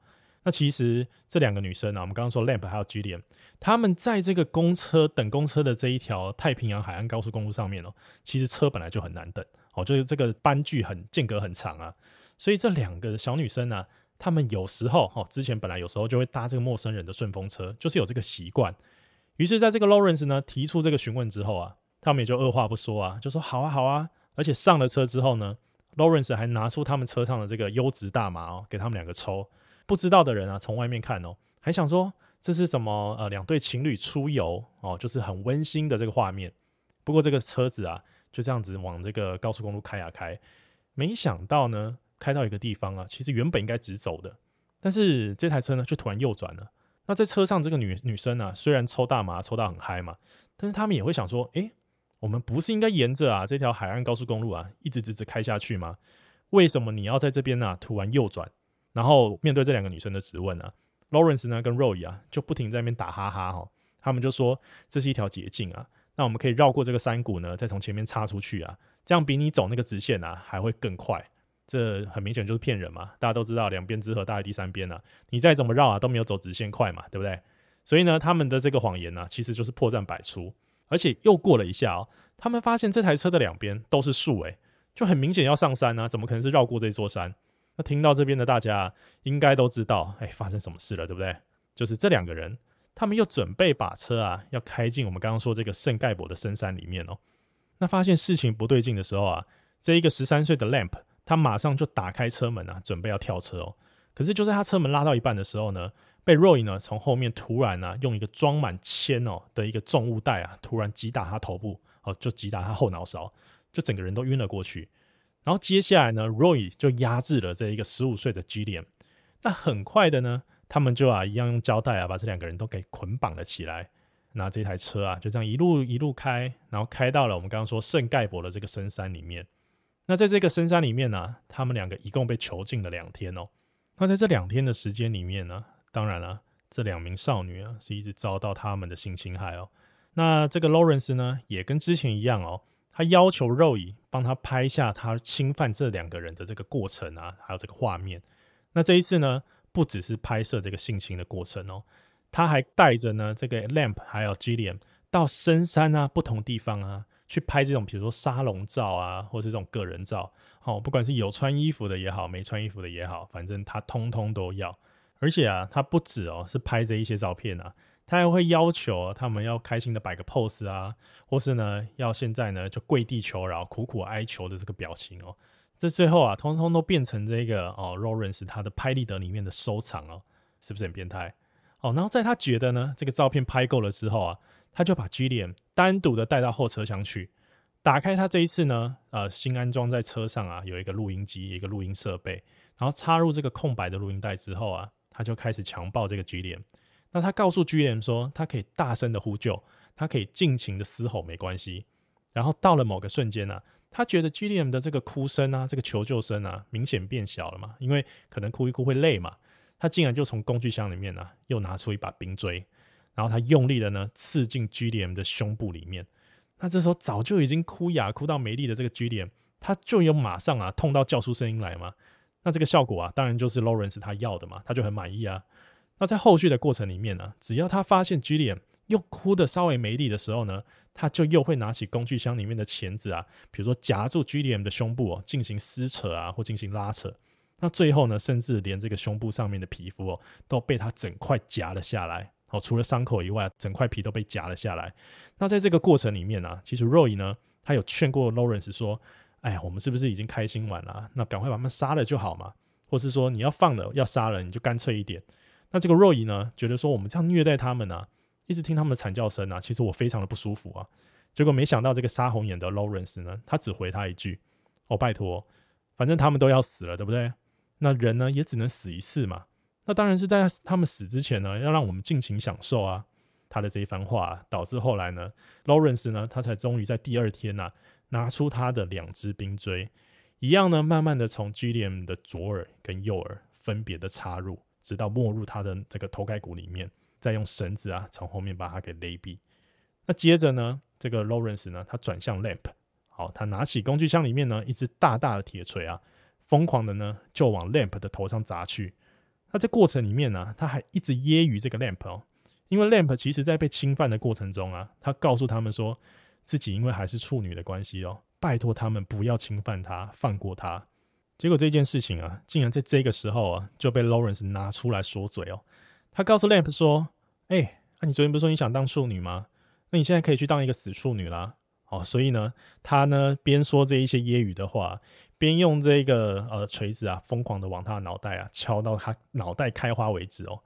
那其实这两个女生啊，我们刚刚说 Lamp 还有 Gillian，他们在这个公车等公车的这一条太平洋海岸高速公路上面哦，其实车本来就很难等哦，就是这个班距很间隔很长啊，所以这两个小女生呢、啊。他们有时候哦，之前本来有时候就会搭这个陌生人的顺风车，就是有这个习惯。于是，在这个 Lawrence 呢提出这个询问之后啊，他们也就二话不说啊，就说好啊好啊。而且上了车之后呢，Lawrence 还拿出他们车上的这个优质大麻哦，给他们两个抽。不知道的人啊，从外面看哦，还想说这是什么呃两对情侣出游哦，就是很温馨的这个画面。不过这个车子啊，就这样子往这个高速公路开啊开，没想到呢。开到一个地方啊，其实原本应该直走的，但是这台车呢却突然右转了。那在车上这个女女生啊，虽然抽大麻抽到很嗨嘛，但是他们也会想说，诶，我们不是应该沿着啊这条海岸高速公路啊一直直直开下去吗？为什么你要在这边呢、啊、突然右转？然后面对这两个女生的质问啊，Lawrence 呢跟 Roy 啊就不停在那边打哈哈哈、哦，他们就说这是一条捷径啊，那我们可以绕过这个山谷呢，再从前面插出去啊，这样比你走那个直线啊还会更快。这很明显就是骗人嘛！大家都知道，两边之和大于第三边啊，你再怎么绕啊，都没有走直线快嘛，对不对？所以呢，他们的这个谎言呢、其实就是破绽百出。而且又过了一下哦，他们发现这台车的两边都是树，诶，就很明显要上山啊，怎么可能是绕过这座山？那听到这边的大家应该都知道，哎，发生什么事了，对不对？就是这两个人，他们又准备把车啊，要开进我们刚刚说这个圣盖博的深山里面哦。那发现事情不对劲的时候啊，这一个十三岁的 Lamp。他马上就打开车门啊，准备要跳车哦。可是就在他车门拉到一半的时候呢，被 Roy 呢从后面突然啊，用一个装满铅哦的一个重物袋啊，突然击打他头部哦，就击打他后脑勺，就整个人都晕了过去。然后接下来呢，Roy 就压制了这一个十五岁的 g i l i a n。那很快的呢，他们就啊一样用胶带啊把这两个人都给捆绑了起来。那这台车啊就这样一路一路开，然后开到了我们刚刚说圣盖博的这个深山里面。那在这个深山里面呢、啊，他们两个一共被囚禁了两天哦。那在这两天的时间里面呢，当然了、啊，这两名少女啊是一直遭到他们的性侵害哦。那这个 Lawrence 呢，也跟之前一样哦，他要求肉乙帮他拍下他侵犯这两个人的这个过程啊，还有这个画面。那这一次呢，不只是拍摄这个性侵的过程哦，他还带着呢这个 Lamp 还有 Gillian 到深山啊，不同地方啊，去拍这种比如说沙龙照啊，或是这种个人照。哦，不管是有穿衣服的也好，没穿衣服的也好，反正他通通都要。而且啊，他不止哦，是拍这一些照片啊。他还会要求他们要开心的摆个 pose 啊，或是呢要现在呢就跪地求饶、苦苦哀求的这个表情哦。这最后啊，通通都变成这个哦，Lawrence 他的拍立得里面的收藏哦，是不是很变态？哦，然后在他觉得呢这个照片拍够了之后啊，他就把 Gillian 单独的带到后车厢去，打开他这一次呢呃新安装在车上啊有一个录音机一个录音设备，然后插入这个空白的录音带之后啊，他就开始强暴这个 Gillian。那他告诉 Gillian 说，他可以大声的呼救，他可以尽情的嘶吼，没关系。然后到了某个瞬间呢、他觉得 Gillian 的这个哭声啊，这个求救声啊，明显变小了嘛，因为可能哭一哭会累嘛。他竟然就从工具箱里面呢、又拿出一把冰锥，然后他用力的呢刺进 Gillian 的胸部里面。那这时候早就已经哭哑、哭到没力的这个 Gillian，他就有马上啊痛到叫出声音来嘛。那这个效果啊，当然就是 Lawrence 他要的嘛，他就很满意啊。那在后续的过程里面呢，只要他发现 Gillian 又哭得稍微没力的时候呢，他就又会拿起工具箱里面的钳子啊，比如说夹住 Gillian 的胸部哦，进行撕扯啊，或进行拉扯。那最后呢，甚至连这个胸部上面的皮肤哦，都被他整块夹了下来。哦，除了伤口以外，整块皮都被夹了下来。那在这个过程里面呢，其实 Roy 呢，他有劝过 Lawrence 说：“哎呀，我们是不是已经开心完了？那赶快把他们杀了就好嘛。或是说你要放了，要杀了，你就干脆一点。”那这个 Roy 呢，觉得说我们这样虐待他们啊，一直听他们的惨叫声啊，其实我非常的不舒服啊。结果没想到这个杀红眼的 Lawrence 呢，他只回他一句：“哦，拜托，反正他们都要死了，对不对？那人呢也只能死一次嘛。那当然是在他们死之前呢，要让我们尽情享受啊。”他的这一番话导致后来呢，Lawrence 呢，他才终于在第二天呐、拿出他的两只冰锥，一样呢，慢慢的从 Gillian 的左耳跟右耳分别的插入。直到没入他的这个头盖骨里面，再用绳子啊从后面把他给勒毙。那接着呢，这个 Lawrence 呢，他转向 Lamp，好，他拿起工具箱里面呢一只大大的铁锤啊，疯狂的呢就往 Lamp 的头上砸去。那这过程里面呢，他还一直揶揄这个 Lamp 哦，因为 Lamp 其实在被侵犯的过程中啊，他告诉他们说自己因为还是处女的关系哦，拜托他们不要侵犯他，放过他。结果这件事情啊，竟然在这个时候啊，就被 Lawrence 拿出来说嘴哦。他告诉 Lamp 说：“哎、那、你昨天不是说你想当处女吗？那你现在可以去当一个死处女啦。”哦，所以呢，他呢边说这一些揶揄的话，边用这个呃锤子啊，疯狂的往他的脑袋啊敲到他脑袋开花为止哦。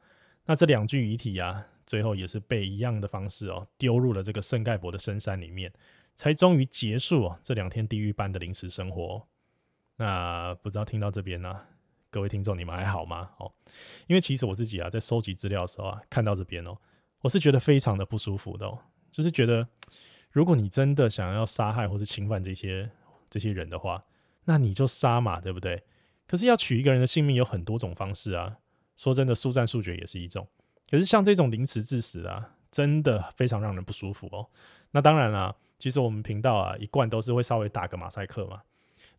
那这两具遗体啊，最后也是被一样的方式哦丢入了这个圣盖博的深山里面，才终于结束哦这两天地狱般的临时生活、那不知道听到这边呢、各位听众你们还好吗？哦，因为其实我自己啊，在收集资料的时候啊，看到这边哦，我是觉得非常的不舒服的哦，就是觉得如果你真的想要杀害或是侵犯这些这些人的话，那你就杀嘛，对不对？可是要取一个人的性命有很多种方式啊，说真的，速战速决也是一种。可是像这种凌迟致死啊，真的非常让人不舒服哦。那当然啦，其实我们频道啊，一贯都是会稍微打个马赛克嘛。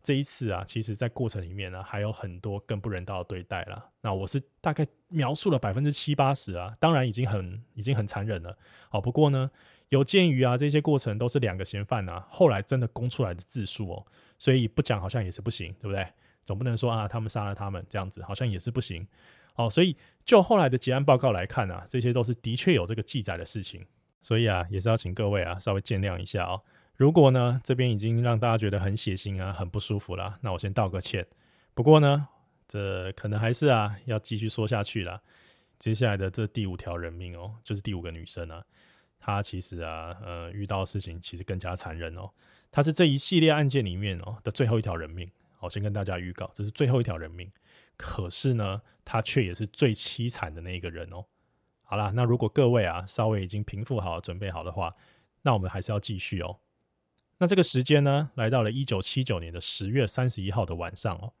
这一次啊，其实，在过程里面呢、还有很多更不人道的对待啦。那我是大概描述了百分之七八十啊，当然已经很已经很残忍了。好，不过呢，有鉴于啊，这些过程都是两个嫌犯啊，后来真的供出来的自述哦，所以不讲好像也是不行，对不对？总不能说啊，他们杀了他们这样子，好像也是不行。好，所以就后来的结案报告来看啊，这些都是的确有这个记载的事情，所以啊，也是要请各位啊，稍微见谅一下哦。如果呢，这边已经让大家觉得很血腥啊，很不舒服了，那我先道个歉。不过呢，这可能还是啊要继续说下去了。接下来的这第五条人命哦，就是第五个女生啊，她其实啊，呃，遇到的事情其实更加残忍哦。她是这一系列案件里面哦的最后一条人命。我先跟大家预告，这是最后一条人命。可是呢，她却也是最凄惨的那一个人哦。好啦，那如果各位啊稍微已经平复好、准备好的话，那我们还是要继续哦。那这个时间呢，来到了一九七九年的十月三十一号的晚上哦。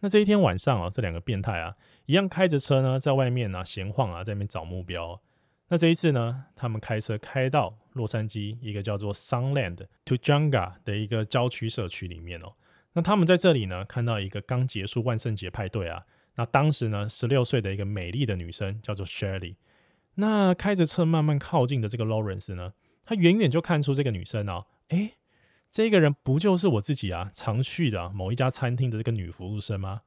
那这一天晚上啊，这两个变态啊，一样开着车呢，在外面啊闲晃啊，在那边找目标。那这一次呢，他们开车开到洛杉矶一个叫做 Sunland Tujunga 的一个郊区社区里面哦。那他们在这里呢，看到一个刚结束万圣节派对啊。那当时呢，十六岁的一个美丽的女生叫做 Shirley。那开着车慢慢靠近的这个 Lawrence 呢，他远远就看出这个女生哦，诶，这个人不就是我自己啊常去的某一家餐厅的这个女服务生吗？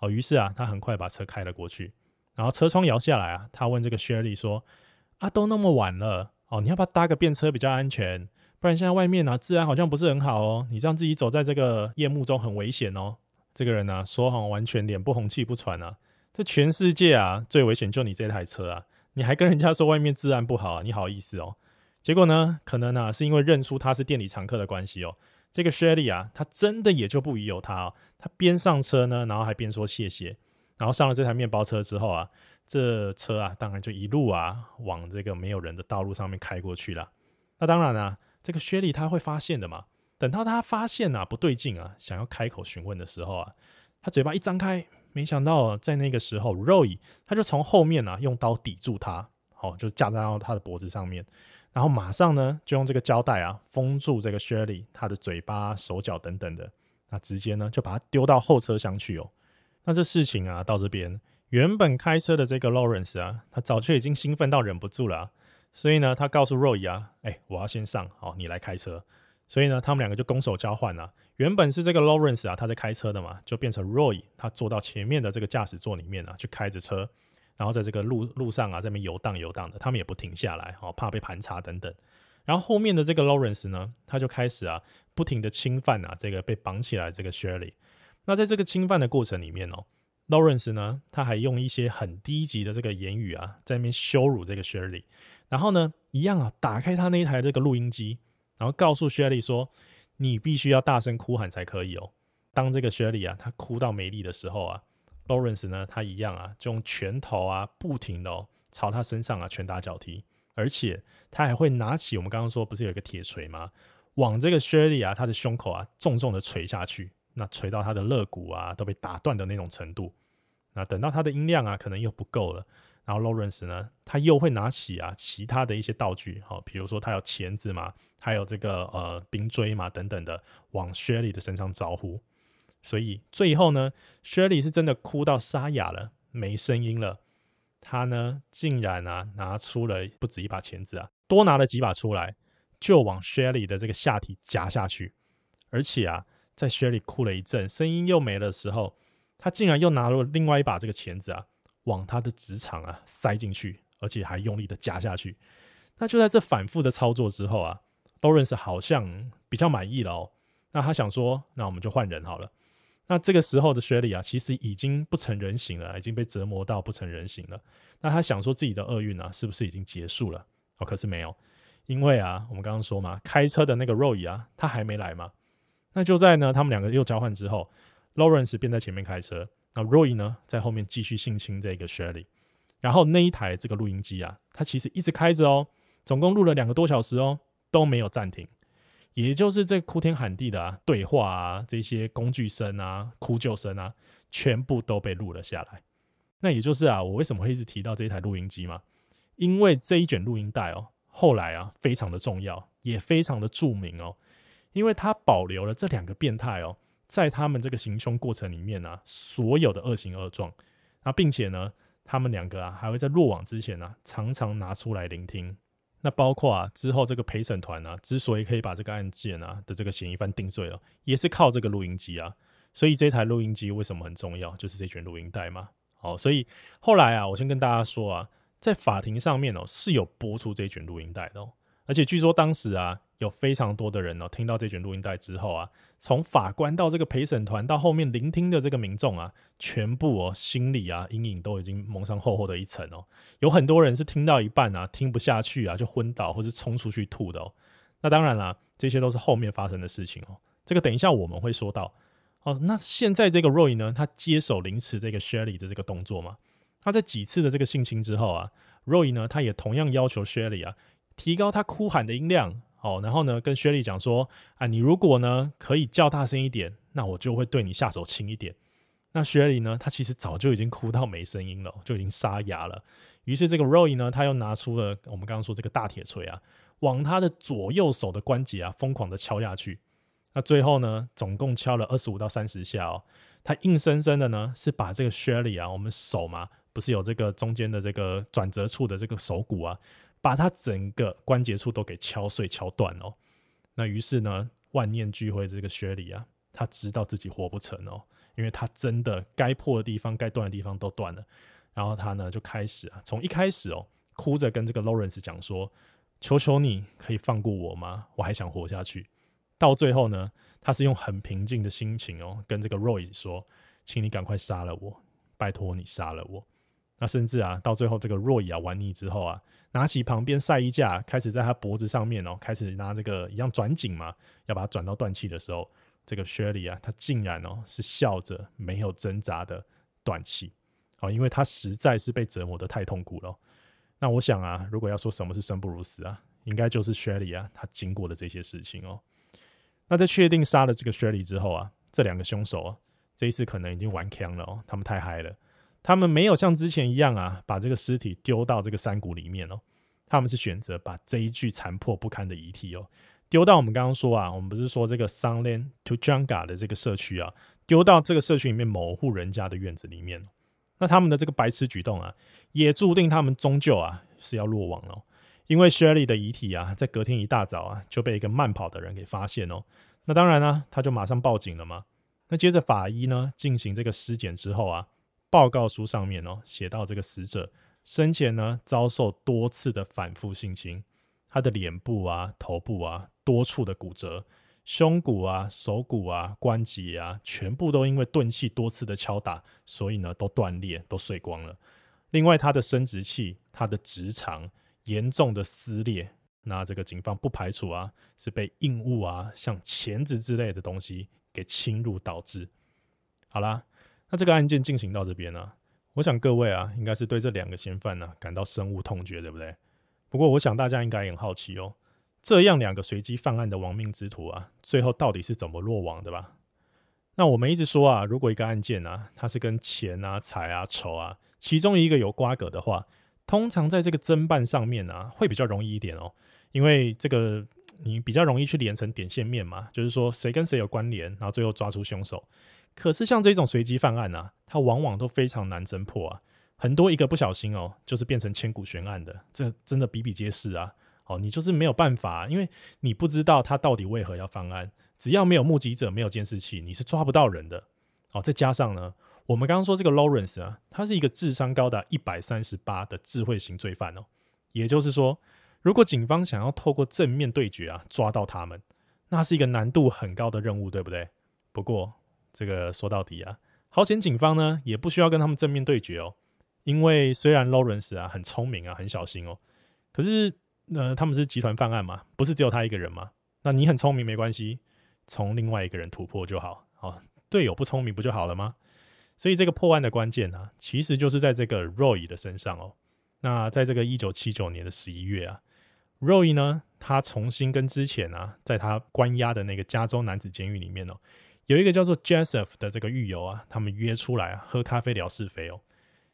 哦，于是啊，他很快把车开了过去，然后车窗摇下来啊，他问这个 Shirley 说：“啊，都那么晚了，哦，你要不要搭个便车比较安全？不然现在外面啊，治安好像不是很好哦，你这样自己走在这个夜幕中很危险哦。”这个人呢、啊，说好完全脸不红气不喘啊，这全世界啊最危险就你这台车啊，你还跟人家说外面治安不好啊，你好意思哦？结果呢，可能呢、啊、是因为认出他是店里常客的关系哦。这个 Shelly 啊，他真的也就不疑有他哦。他边上车呢，然后还边说谢谢。然后上了这台面包车之后啊，这车啊，当然就一路啊往这个没有人的道路上面开过去了。那当然啊，这个 Shelly 他会发现的嘛。等到他发现啊不对劲啊，想要开口询问的时候啊，他嘴巴一张开，没想到在那个时候，Roy 他就从后面啊用刀抵住他，好，就架在到他的脖子上面。然后马上呢，就用这个胶带啊封住这个 Shirley 他的嘴巴、手脚等等的，那直接呢就把他丢到后车厢去哦。那这事情啊到这边，原本开车的这个 Lawrence 啊，他早就已经兴奋到忍不住了，所以呢，他告诉 Roy 啊，哎，我要先上，好，你来开车。所以呢，他们两个就攻守交换了。原本是这个 Lawrence 啊，他在开车的嘛，就变成 Roy 他坐到前面的这个驾驶座里面啊，去开着车。然后在这个路路上啊，在那边游荡游荡的，他们也不停下来，哦，怕被盘查等等。然后后面的这个 Lawrence 呢，他就开始啊，不停的侵犯啊，这个被绑起来这个 Shirley。那在这个侵犯的过程里面哦，Lawrence 呢，他还用一些很低级的这个言语啊，在那边羞辱这个 Shirley。然后呢，一样啊，打开他那一台这个录音机，然后告诉 Shirley 说，你必须要大声哭喊才可以哦。当这个 Shirley 啊，他哭到没力的时候啊。Lawrence 呢，他一样啊，就用拳头啊，不停的哦，朝他身上啊拳打脚踢，而且他还会拿起我们刚刚说不是有一个铁锤吗？往这个 Shirley 啊，他的胸口啊，重重的锤下去，那锤到他的肋骨啊都被打断的那种程度。那等到他的音量啊可能又不够了，然后 Lawrence 呢，他又会拿起啊其他的一些道具，好，比如说他有钳子嘛，还有这个呃冰锥嘛等等的，往 Shirley 的身上招呼。所以最后呢，Shirley 是真的哭到沙哑了，没声音了。他呢，竟然啊拿出了不止一把钳子啊，多拿了几把出来，就往 Shirley 的这个下体夹下去。而且啊，在 Shirley 哭了一阵，声音又没了时候，他竟然又拿了另外一把这个钳子啊，往他的直肠啊塞进去，而且还用力的夹下去。那就在这反复的操作之后啊，Lawrence 好像比较满意了哦。那他想说，那我们就换人好了。那这个时候的 Shirley 啊，其实已经不成人形了，已经被折磨到不成人形了。那他想说自己的厄运啊，是不是已经结束了？哦，可是没有，因为啊，我们刚刚说嘛，开车的那个 Roy 啊，他还没来嘛。那就在呢，他们两个又交换之后，Lawrence 便在前面开车，那 Roy 呢，在后面继续性侵这个 Shirley。然后那一台这个录音机啊，它其实一直开着哦，总共录了两个多小时哦，都没有暂停。也就是这哭天喊地的啊，对话啊，这些工具声啊，哭救声啊，全部都被录了下来。那也就是啊，我为什么会一直提到这一台录音机嘛？因为这一卷录音带哦，后来啊，非常的重要，也非常的著名哦，因为它保留了这两个变态哦，在他们这个行凶过程里面啊，所有的恶行恶状啊，并且呢，他们两个啊，还会在落网之前呢、啊，常常拿出来聆听。那包括啊，之后这个陪审团啊，之所以可以把这个案件啊的这个嫌疑犯定罪了，也是靠这个录音机啊。所以这台录音机为什么很重要？就是这卷录音带嘛。好，所以后来啊，我先跟大家说啊，在法庭上面哦，是有播出这卷录音带的哦。而且据说当时啊，有非常多的人哦，听到这卷录音带之后啊，从法官到这个陪审团到后面聆听的这个民众啊，全部哦，心里啊阴影都已经蒙上厚厚的一层哦。有很多人是听到一半啊，听不下去啊，就昏倒或是冲出去吐的哦。那当然啦，这些都是后面发生的事情哦。这个等一下我们会说到哦。那现在这个 Roy 呢，他接手凌迟这个 Shelly 的这个动作嘛，他在几次的这个性侵之后啊，Roy 呢，他也同样要求 Shelly 啊。提高他哭喊的音量，哦，然后呢，跟 Shirley 讲说，啊，你如果呢可以叫大声一点，那我就会对你下手轻一点。那 Shirley 呢，他其实早就已经哭到没声音了，就已经沙哑了。于是这个 Roy 呢，他又拿出了我们刚刚说这个大铁锤啊，往他的左右手的关节啊疯狂的敲下去。那最后呢，总共敲了二十五到三十下哦。他硬生生的呢，是把这个雪莉啊，我们手嘛，不是有这个中间的这个转折处的这个手骨啊，把他整个关节处都给敲碎、敲断哦。那于是呢，万念俱灰的这个 Shelly 啊，他知道自己活不成哦，因为他真的该破的地方、该断的地方都断了。然后他呢，就开始啊，从一开始哦，哭着跟这个 Lawrence 讲说：“求求你可以放过我吗？我还想活下去。”到最后呢，他是用很平静的心情哦，跟这个 Roy 说：“请你赶快杀了我，拜托你杀了我。”那甚至啊，到最后这个 Roy 啊玩腻之后啊，拿起旁边晒衣架，开始在他脖子上面哦，开始拿这个一样转紧嘛，要把它转到断气的时候，这个薛里啊，他竟然哦是笑着没有挣扎的断气，哦，因为他实在是被折磨得太痛苦了。那我想啊，如果要说什么是生不如死啊，应该就是薛里啊，他经过的这些事情哦。那在确定杀了这个薛里之后啊，这两个凶手啊，这一次可能已经玩锵了哦，他们太嗨了，他们没有像之前一样啊，把这个尸体丢到这个山谷里面哦，他们是选择把这一具残破不堪的遗体哦，丢到我们刚刚说啊，我们不是说这个 Sunland Tujunga 的这个社区啊，丢到这个社区里面某户人家的院子里面。那他们的这个白痴举动啊，也注定他们终究啊是要落网了。因为 Shelly 的遗体啊，在隔天一大早啊，就被一个慢跑的人给发现哦。那当然呢、他就马上报警了嘛。那接着法医呢，进行这个尸检之后啊，报告书上面哦，写到这个死者生前呢，遭受多次的反复性侵，他的脸部啊、头部啊，多处的骨折，胸骨啊、手骨啊、关节啊，全部都因为钝器多次的敲打，所以呢，都断裂、都碎光了。另外，他的生殖器、他的直肠。严重的撕裂，那这个警方不排除啊是被硬物啊，像钳子之类的东西给侵入导致。好啦，那这个案件进行到这边呢、我想各位啊应该是对这两个嫌犯呢、感到深恶痛绝，对不对？不过我想大家应该也很好奇哦，这样两个随机犯案的亡命之徒啊，最后到底是怎么落网的吧？那我们一直说啊，如果一个案件啊，它是跟钱啊、财啊、仇啊其中一个有瓜葛的话。通常在这个侦办上面啊，会比较容易一点哦，因为这个你比较容易去连成点线面嘛，就是说谁跟谁有关联，然后最后抓出凶手。可是像这种随机犯案啊，它往往都非常难侦破啊，很多一个不小心哦，就是变成千古悬案的，这真的比比皆是啊。哦，你就是没有办法，因为你不知道他到底为何要犯案，只要没有目击者，没有监视器，你是抓不到人的。哦，再加上呢。我们刚刚说这个 Lawrence 啊，他是一个智商高达一百三十八的智慧型罪犯哦。也就是说，如果警方想要透过正面对决啊抓到他们，那是一个难度很高的任务，对不对？不过这个说到底啊，好险警方呢也不需要跟他们正面对决哦，因为虽然 Lawrence 啊很聪明啊很小心哦，可是呃他们是集团犯案嘛，不是只有他一个人嘛。那你很聪明没关系，从另外一个人突破就好。哦，队友不聪明不就好了吗？所以这个破案的关键呢、啊，其实就是在这个 Roy 的身上哦。那在这个一九七九年的十一月啊，Roy 呢，他重新跟之前啊，在他关押的那个加州男子监狱里面哦，有一个叫做 Joseph 的这个狱友啊，他们约出来啊，喝咖啡聊是非哦。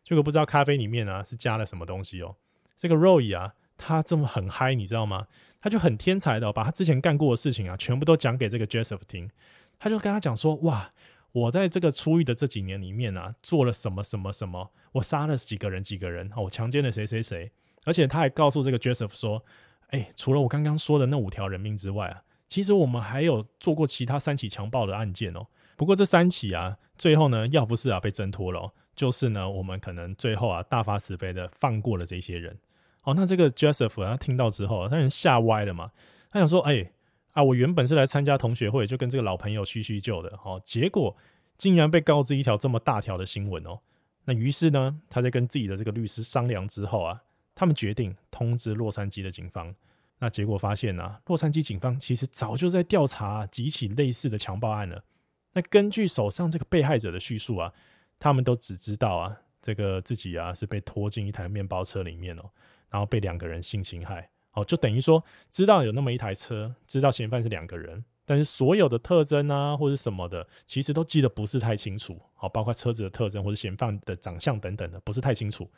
结果不知道咖啡里面啊是加了什么东西哦。这个 Roy 啊，他这么很嗨，你知道吗？他就很天才的、把他之前干过的事情啊，全部都讲给这个 Joseph 听。他就跟他讲说，哇。我在这个出狱的这几年里面啊，做了什么什么什么？我杀了几个人几个人？我强奸了谁谁谁？而且他还告诉这个 Joseph 说：“哎，除了我刚刚说的那五条人命之外啊，其实我们还有做过其他三起强暴的案件哦。不过这三起啊，最后呢，要不是啊被挣脱了，就是呢，我们可能最后啊大发慈悲的放过了这些人。哦，那这个 Joseph 他听到之后，他人吓歪了嘛？他想说：哎。”啊，我原本是来参加同学会，就跟这个老朋友叙叙旧的哦，结果竟然被告知一条这么大条的新闻哦。那于是呢，他在跟自己的这个律师商量之后啊，他们决定通知洛杉矶的警方。那结果发现呢、啊，洛杉矶警方其实早就在调查几起类似的强暴案了。那根据手上这个被害者的叙述啊，他们都只知道啊，这个自己啊是被拖进一台面包车里面哦，然后被两个人性侵害。哦，就等于说知道有那么一台车，知道嫌犯是两个人，但是所有的特征啊或者什么的，其实都记得不是太清楚。好，包括车子的特征或者嫌犯的长相等等的，不是太清楚。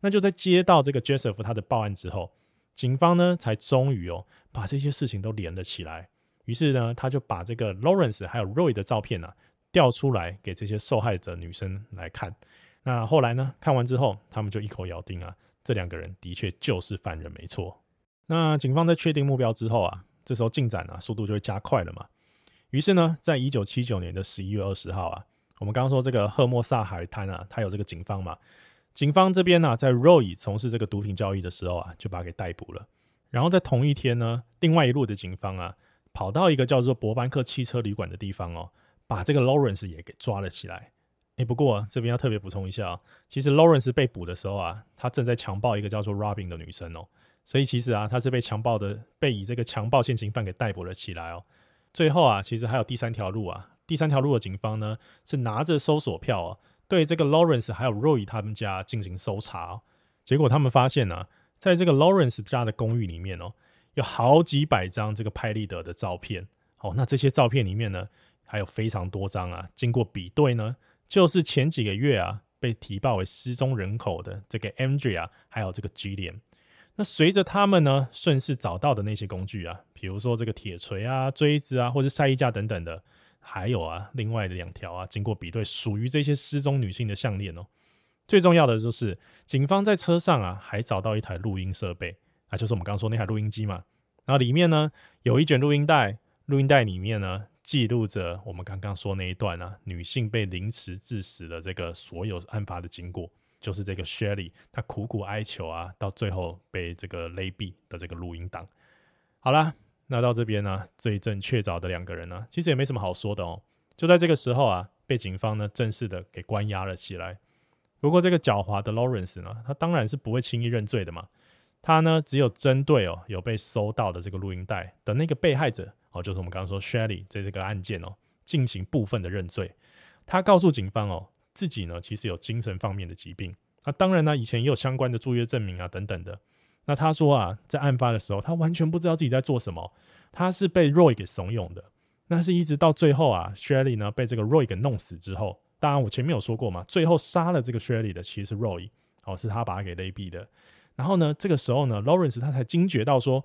那就在接到这个 Joseph 他的报案之后，警方呢才终于哦把这些事情都连了起来。于是呢，他就把这个 Lawrence 还有 Roy 的照片啊调出来给这些受害者女生来看。那后来呢，看完之后，他们就一口咬定啊，这两个人的确就是犯人，没错。那警方在确定目标之后啊，这时候进展啊速度就会加快了嘛。于是呢，在一九七九年的十一月二十号啊，我们刚刚说这个赫莫萨海滩啊，它有这个警方嘛。警方这边呢、啊，在 Roy 从事这个毒品交易的时候啊，就把他给逮捕了。然后在同一天呢，另外一路的警方啊，跑到一个叫做伯班克汽车旅馆的地方哦，把这个 Lawrence 也给抓了起来。哎，不过这边要特别补充一下啊，其实 Lawrence 被捕的时候啊，他正在强暴一个叫做 Robin 的女生哦，所以其实啊，他是被强暴的，被以这个强暴现行犯给逮捕了起来哦。最后啊，其实还有第三条路啊，第三条路的警方呢是拿着搜索票啊，对这个 Lawrence 还有 Roy 他们家进行搜查哦。结果他们发现呢、在这个 Lawrence 家的公寓里面哦，有好几百张这个拍立得的照片哦，那这些照片里面呢，还有非常多张啊，经过比对呢。就是前几个月啊，被提报为失踪人口的这个 Andrea，还有这个 Gian。那随着他们呢顺势找到的那些工具啊，比如说这个铁锤啊、锥子啊，或者晒衣架等等的，还有啊，另外的两条啊，经过比对，属于这些失踪女性的项链哦。最重要的就是，警方在车上啊，还找到一台录音设备啊，就是我们刚刚说那台录音机嘛。然后里面呢，有一卷录音带，录音带里面呢。记录着我们刚刚说那一段啊，女性被凌迟致死的这个所有案发的经过，就是这个 Shelly 她苦苦哀求啊，到最后被这个勒毙的这个录音档。好啦，那到这边呢，罪证确凿的两个人呢，其实也没什么好说的哦。就在这个时候啊，被警方呢正式的给关押了起来。不过这个狡猾的 Lawrence 呢，他当然是不会轻易认罪的嘛。他呢只有针对哦有被搜到的这个录音带的那个被害者。哦，就是我们刚刚说 Shelly 在这个案件哦，进行部分的认罪。他告诉警方哦，自己呢其实有精神方面的疾病。那当然呢，以前也有相关的住院证明啊等等的。那他说啊，在案发的时候，他完全不知道自己在做什么，他是被 Roy 给怂恿的。那是一直到最后啊，Shelly 呢被这个 Roy 给弄死之后，当然我前面有说过嘛，最后杀了这个 Shelly 的其实是 Roy，哦，是他把他给勒毙的。然后呢，这个时候呢，Lawrence 他才惊觉到说。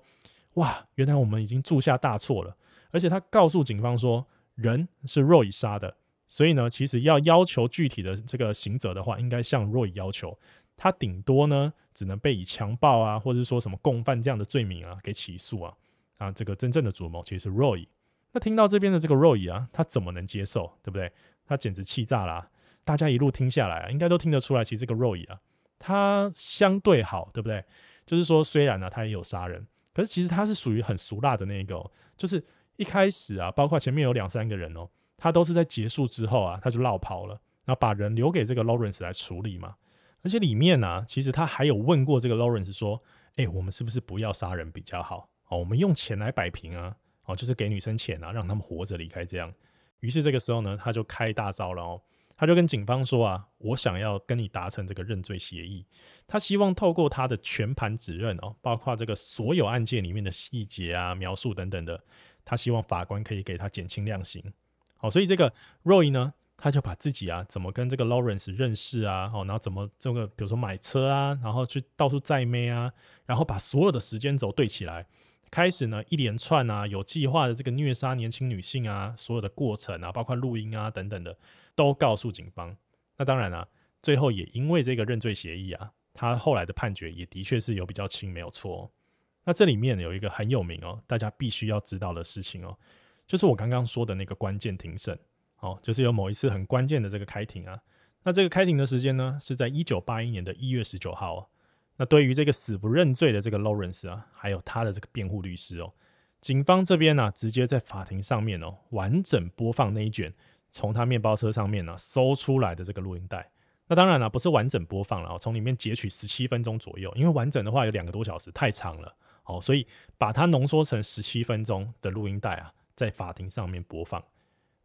哇，原来我们已经铸下大错了！而且他告诉警方说，人是 Roy 杀的，所以呢，其实要要求具体的这个刑责的话，应该向 Roy 要求。他顶多呢，只能被以强暴啊，或者说什么共犯这样的罪名啊，给起诉啊。啊，这个真正的主谋其实是 Roy。那听到这边的这个 Roy 啊，他怎么能接受？对不对？他简直气炸了啊。大家一路听下来啊，应该都听得出来，其实这个 Roy 啊，他相对好，对不对？就是说，虽然呢，他也有杀人。可是其实他是属于很俗辣的那个、喔，就是一开始啊，包括前面有两三个人哦、他都是在结束之后啊，他就落跑了，然后把人留给这个 Lawrence 来处理嘛。而且里面呢、啊，其实他还有问过这个 Lawrence 说：“哎、我们是不是不要杀人比较好？哦，我们用钱来摆平啊，哦，就是给女生钱啊，让他们活着离开这样。”于是这个时候呢，他就开大招了哦。他就跟警方说啊，我想要跟你达成这个认罪协议。他希望透过他的全盘指认哦，包括这个所有案件里面的细节啊、描述等等的，他希望法官可以给他减轻量刑。好，所以这个 Roy 呢，他就把自己啊怎么跟这个 Lawrence 认识啊，哦然后怎么这个比如说买车啊，然后去到处载妹啊，然后把所有的时间轴对起来。开始呢，一连串啊，有计划的这个虐杀年轻女性啊，所有的过程啊，包括录音啊等等的，都告诉警方。那当然了，最后也因为这个认罪协议啊，他后来的判决也的确是有比较轻，没有错。那这里面有一个很有名哦，大家必须要知道的事情哦，就是我刚刚说的那个关键庭审哦，就是有某一次很关键的这个开庭啊。那这个开庭的时间呢，是在一九八一年的一月十九号哦。那对于这个死不认罪的这个 Lawrence 啊，还有他的这个辩护律师哦，警方这边呢、直接在法庭上面哦，完整播放那一卷从他面包车上面呢、搜出来的这个录音带。那当然了、不是完整播放了，从里面截取十七分钟左右，因为完整的话有两个多小时，太长了哦，所以把它浓缩成十七分钟的录音带啊，在法庭上面播放。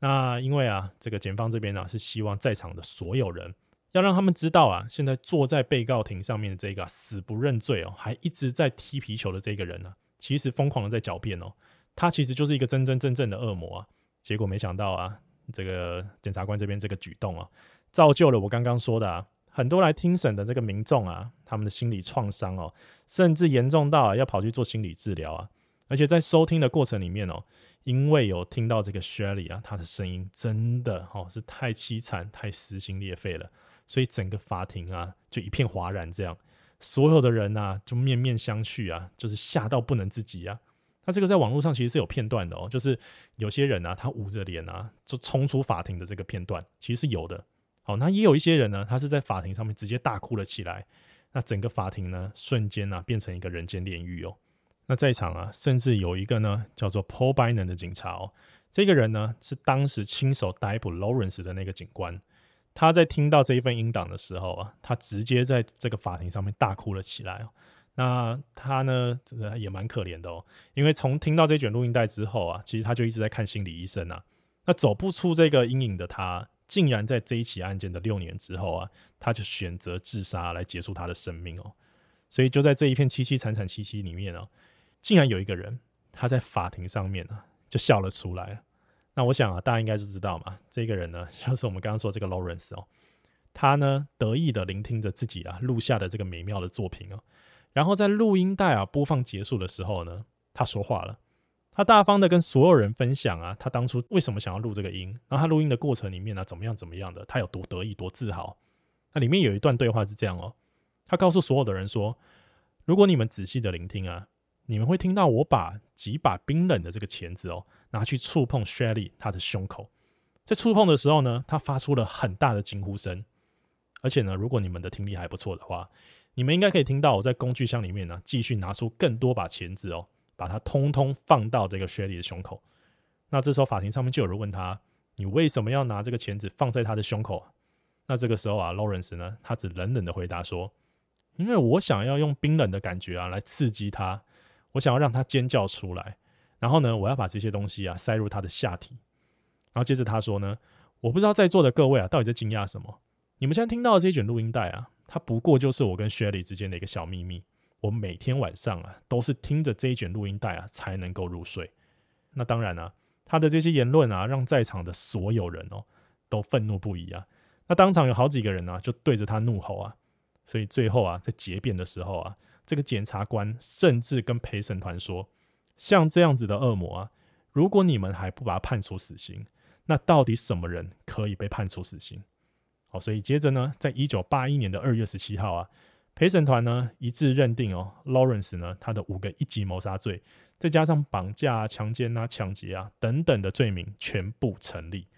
那因为啊，这个检方这边呢、啊，是希望在场的所有人。要让他们知道啊，现在坐在被告庭上面的这个、死不认罪哦，还一直在踢皮球的这个人呢、啊，其实疯狂的在狡辩哦，他其实就是一个真真正正的恶魔啊。结果没想到啊，这个检察官这边这个举动啊，造就了我刚刚说的啊，很多来听审的这个民众啊，他们的心理创伤哦，甚至严重到啊要跑去做心理治疗啊。而且在收听的过程里面哦，因为有听到这个 Shelly 啊，他的声音真的哦是太凄惨、太撕心裂肺了，所以整个法庭啊就一片哗然，这样所有的人呐、啊、就面面相觑啊，就是吓到不能自己啊。那这个在网络上其实是有片段的哦，就是有些人啊，他捂着脸啊，就冲出法庭的这个片段，其实是有的。好，那也有一些人呢，他是在法庭上面直接大哭了起来。那整个法庭呢，瞬间啊，变成一个人间炼狱哦。那在场啊，甚至有一个呢，叫做 Paul Bynum 的警察哦。这个人呢，是当时亲手逮捕 Lawrence 的那个警官。他在听到这一份音档的时候啊，他直接在这个法庭上面大哭了起来。那他呢，也蛮可怜的哦，因为从听到这卷录音带之后啊，其实他就一直在看心理医生啊。那走不出这个阴影的他。竟然在这一起案件的六年之后啊，他就选择自杀来结束他的生命哦。所以就在这一片凄凄惨惨戚戚里面哦，竟然有一个人他在法庭上面啊就笑了出来。那我想啊，大家应该是知道嘛，这个人呢 *laughs* 就是我们刚刚说这个 Lawrence 哦，他呢得意的聆听着自己啊录下的这个美妙的作品哦，然后在录音带啊播放结束的时候呢，他说话了。他大方的跟所有人分享啊，他当初为什么想要录这个音，然后他录音的过程里面呢、怎么样怎么样的，他有多得意多自豪。那里面有一段对话是这样哦，他告诉所有的人说，如果你们仔细的聆听啊，你们会听到我把几把冰冷的这个钳子哦，拿去触碰 Shirley 他的胸口，在触碰的时候呢，他发出了很大的惊呼声，而且呢，如果你们的听力还不错的话，你们应该可以听到我在工具箱里面呢，继续拿出更多把钳子哦。把它通通放到这个 Shirley 的胸口。那这时候法庭上面就有人问他：“你为什么要拿这个钳子放在他的胸口？”那这个时候啊，Lawrence 呢，他只冷冷的回答说：“因为我想要用冰冷的感觉啊来刺激他，我想要让他尖叫出来。然后呢，我要把这些东西啊塞入他的下体。然后接着他说呢：我不知道在座的各位啊到底在惊讶什么？你们现在听到的这一卷录音带啊，它不过就是我跟 Shirley 之间的一个小秘密。”我每天晚上啊，都是听着这一卷录音带啊，才能够入睡。那当然啊，他的这些言论啊，让在场的所有人哦，都愤怒不已啊。那当场有好几个人呢，就对着他怒吼啊。所以最后啊，在结辩的时候啊，这个检察官甚至跟陪审团说：“像这样子的恶魔啊，如果你们还不把他判处死刑，那到底什么人可以被判处死刑？”好，所以接着呢，在一九八一年的二月十七号啊。陪审团呢一致认定哦，Lawrence 呢他的五个一级谋杀罪，再加上绑架啊、强奸啊、抢劫啊等等的罪名全部成立。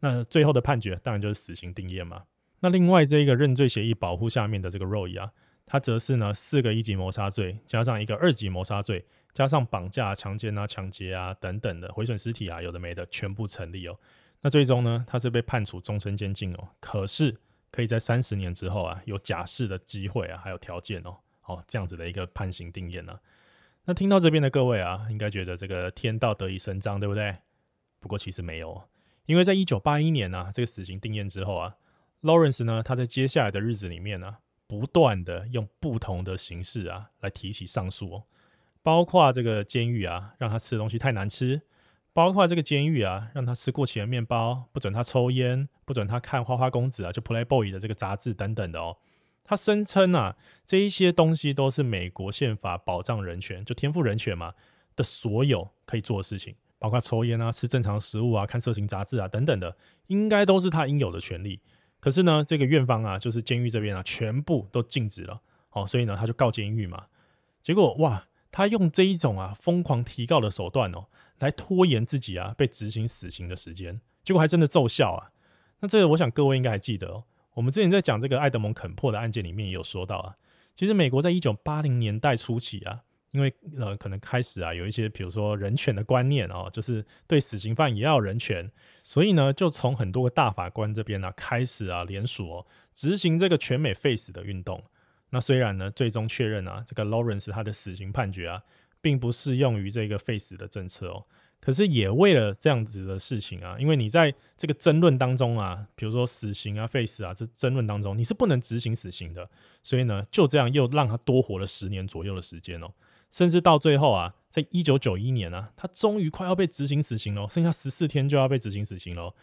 那最后的判决当然就是死刑定谳嘛。那另外这一个认罪协议保护下面的这个 Roy 啊，他则是呢四个一级谋杀罪，加上一个二级谋杀罪，加上绑架、强奸啊、抢劫啊等等的毁损尸体啊，有的没的全部成立哦。那最终呢，他是被判处终身监禁哦。可是。可以在三十年之后啊，有假释的机会啊，还有条件哦，哦，这样子的一个判刑定谳呢。那听到这边的各位啊，应该觉得这个天道得以伸张，对不对？不过其实没有，因为在一九八一年呢、啊，这个死刑定谳之后啊，Lawrence 呢，他在接下来的日子里面呢、啊，不断的用不同的形式啊，来提起上诉哦，包括这个监狱啊，让他吃的东西太难吃。包括这个监狱啊，让他吃过期的面包，不准他抽烟，不准他看花花公子啊，就 Playboy 的这个杂志等等的哦。他声称啊，这一些东西都是美国宪法保障人权，就天赋人权嘛的所有可以做的事情，包括抽烟啊、吃正常食物啊、看色情杂志啊等等的，应该都是他应有的权利。可是呢，这个院方啊，就是监狱这边啊，全部都禁止了哦，所以呢，他就告监狱嘛。结果哇，他用这一种啊疯狂提告的手段哦。来拖延自己啊被执行死刑的时间，结果还真的奏效啊！那这个我想各位应该还记得哦。我们之前在讲这个爱德蒙肯珀的案件里面也有说到啊，其实美国在一九八零年代初期啊，因为呃可能开始啊有一些比如说人权的观念哦，就是对死刑犯也要人权，所以呢就从很多个大法官这边呢、啊、开始啊联署哦执行这个全美废死的运动。那虽然呢最终确认啊这个 Lawrence 他的死刑判决啊。并不适用于这个废死的政策哦，可是也为了这样子的事情啊，因为你在这个争论当中啊，比如说死刑啊、废死啊，这争论当中你是不能执行死刑的，所以呢，就这样又让他多活了十年左右的时间哦，甚至到最后啊，在一九九一年啊，他终于快要被执行死刑了，剩下十四天就要被执行死刑了，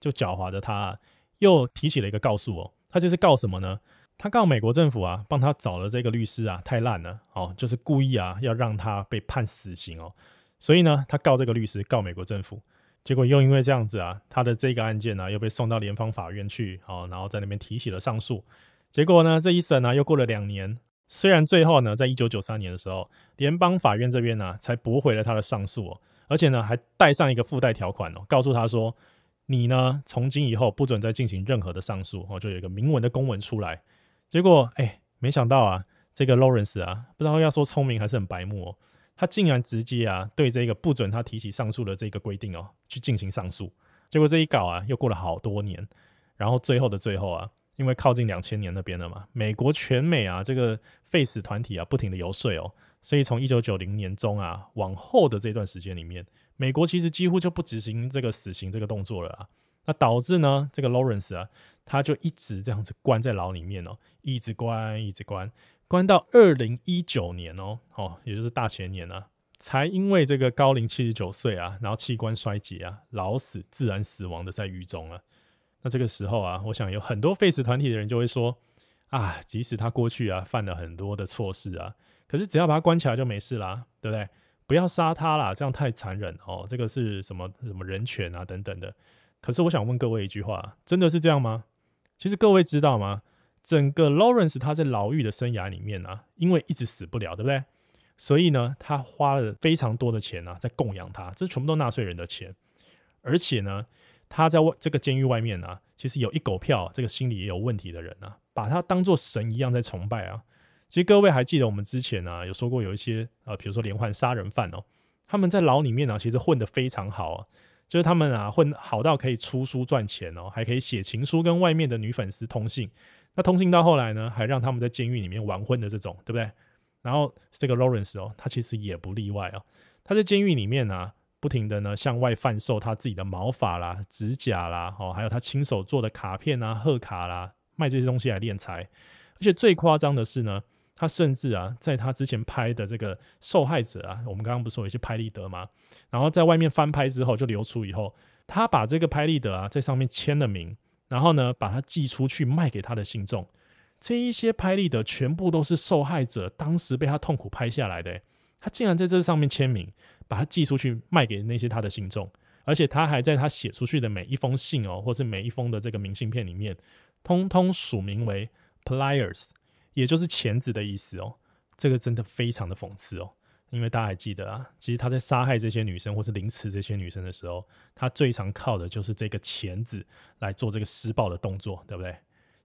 就狡猾的他又提起了一个告诉哦，他这是告什么呢？他告美国政府啊，帮他找了这个律师啊，太烂了哦，就是故意啊，要让他被判死刑哦。所以呢，他告这个律师，告美国政府，结果又因为这样子啊，他的这个案件呢、啊，又被送到联邦法院去哦，然后在那边提起了上诉。结果呢，这一审呢、啊，又过了两年，虽然最后呢，在一九九三年的时候，联邦法院这边呢、才驳回了他的上诉哦，而且呢，还带上一个附带条款哦，告诉他说，你呢，从今以后不准再进行任何的上诉哦，就有一个明文的公文出来。结果，哎，没想到啊，这个 Lawrence 啊，不知道要说聪明还是很白目哦，他竟然直接啊，对这个不准他提起上诉的这个规定哦，去进行上诉。结果这一搞啊，又过了好多年，然后最后的最后啊，因为靠近两千年那边了嘛，美国全美啊，这个废死团体啊，不停的游说哦，所以从一九九零年中啊往后的这段时间里面，美国其实几乎就不执行这个死刑这个动作了啊。那导致呢，这个 Lawrence 啊，他就一直这样子关在牢里面哦，一直关，一直关，关到二零一九年哦，哦，也就是大前年啊，才因为这个高龄七十九岁啊，然后器官衰竭啊，老死自然死亡的在狱中啊。那这个时候啊，我想有很多废死团体的人就会说啊，即使他过去啊犯了很多的错事啊，可是只要把他关起来就没事啦，对不对？不要杀他啦，这样太残忍哦，这个是什么什么人权啊等等的。可是我想问各位一句话，真的是这样吗？其实各位知道吗？整个 Lawrence 他在牢狱的生涯里面啊，因为一直死不了，对不对？所以呢，他花了非常多的钱啊，在供养他，这全部都纳税人的钱。而且呢，他在外这个监狱外面啊，其实有一狗票这个心理也有问题的人啊，把他当做神一样在崇拜啊。其实各位还记得我们之前啊有说过，有一些呃，比如说连环杀人犯哦，他们在牢里面啊，其实混得非常好啊。就是他们啊，混好到可以出书赚钱哦，还可以写情书跟外面的女粉丝通信。那通信到后来呢，还让他们在监狱里面完婚的这种，对不对？然后这个 Lawrence 哦，他其实也不例外哦。他在监狱里面呢，不停的呢向外贩售他自己的毛发啦、指甲啦，哦，还有他亲手做的卡片啊、贺卡啦，卖这些东西来敛财。而且最夸张的是呢。他甚至啊，在他之前拍的这个受害者啊，我们刚刚不是说有些拍立得吗？然后在外面翻拍之后就流出以后，他把这个拍立得啊在上面签了名，然后呢把它寄出去卖给他的信众。这一些拍立得全部都是受害者当时被他痛苦拍下来的，他竟然在这上面签名，把它寄出去卖给那些他的信众，而且他还在他写出去的每一封信哦，或是每一封的这个明信片里面，通通署名为 Pliers。也就是钳子的意思哦，这个真的非常的讽刺哦，因为大家还记得啊，其实他在杀害这些女生或是凌迟这些女生的时候，他最常靠的就是这个钳子来做这个施暴的动作，对不对？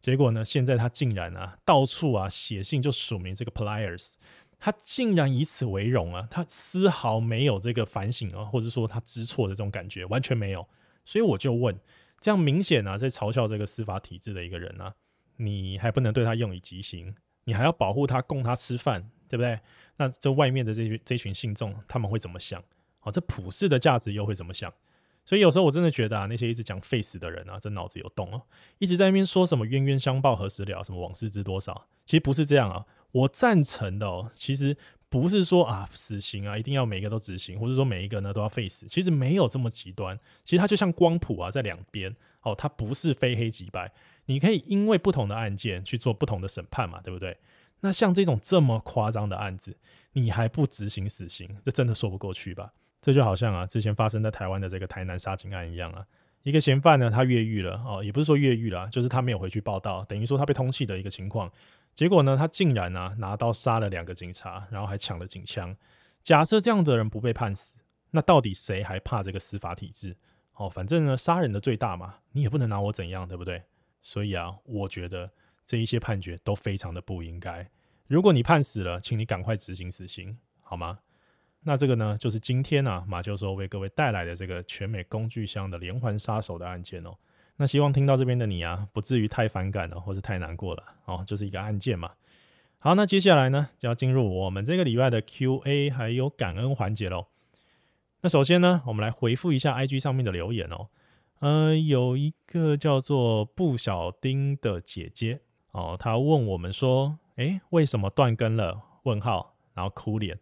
结果呢，现在他竟然啊，到处啊写信就署名这个 Pliers，他竟然以此为荣啊，他丝毫没有这个反省啊，或者说他知错的这种感觉，完全没有。所以我就问，这样明显啊，在嘲笑这个司法体制的一个人啊。你还不能对他用以极刑，你还要保护他，供他吃饭，对不对？那这外面的这群这群信众他们会怎么想？哦，这普世的价值又会怎么想？所以有时候我真的觉得啊，那些一直讲废死的人啊，这脑子有洞哦，一直在那边说什么冤冤相报何时了，什么往事知多少，其实不是这样啊。我赞成的哦，其实不是说啊死刑啊一定要每一个都执行，或者说每一个呢都要废死，其实没有这么极端。其实它就像光谱啊，在两边哦，它不是非黑即白。你可以因为不同的案件去做不同的审判嘛，对不对？那像这种这么夸张的案子，你还不执行死刑，这真的说不过去吧？这就好像啊，之前发生在台湾的这个台南杀警案一样啊，一个嫌犯呢，他越狱了哦，也不是说越狱了，就是他没有回去报到，等于说他被通缉的一个情况。结果呢，他竟然呢、拿刀杀了两个警察，然后还抢了警枪。假设这样的人不被判死，那到底谁还怕这个司法体制？哦，反正呢，杀人的最大嘛，你也不能拿我怎样，对不对？所以啊，我觉得这一些判决都非常的不应该。如果你判死了，请你赶快执行死刑，好吗？那这个呢，就是今天啊，马教授为各位带来的这个全美工具箱的连环杀手的案件哦。那希望听到这边的你啊，不至于太反感了，或是太难过了哦，就是一个案件嘛。好，那接下来呢，就要进入我们这个礼拜的 Q&A 还有感恩环节喽。那首先呢，我们来回复一下 IG 上面的留言哦。呃，有一个叫做布小丁的姐姐哦，她问我们说：“诶，为什么断更了？”问号，然后哭脸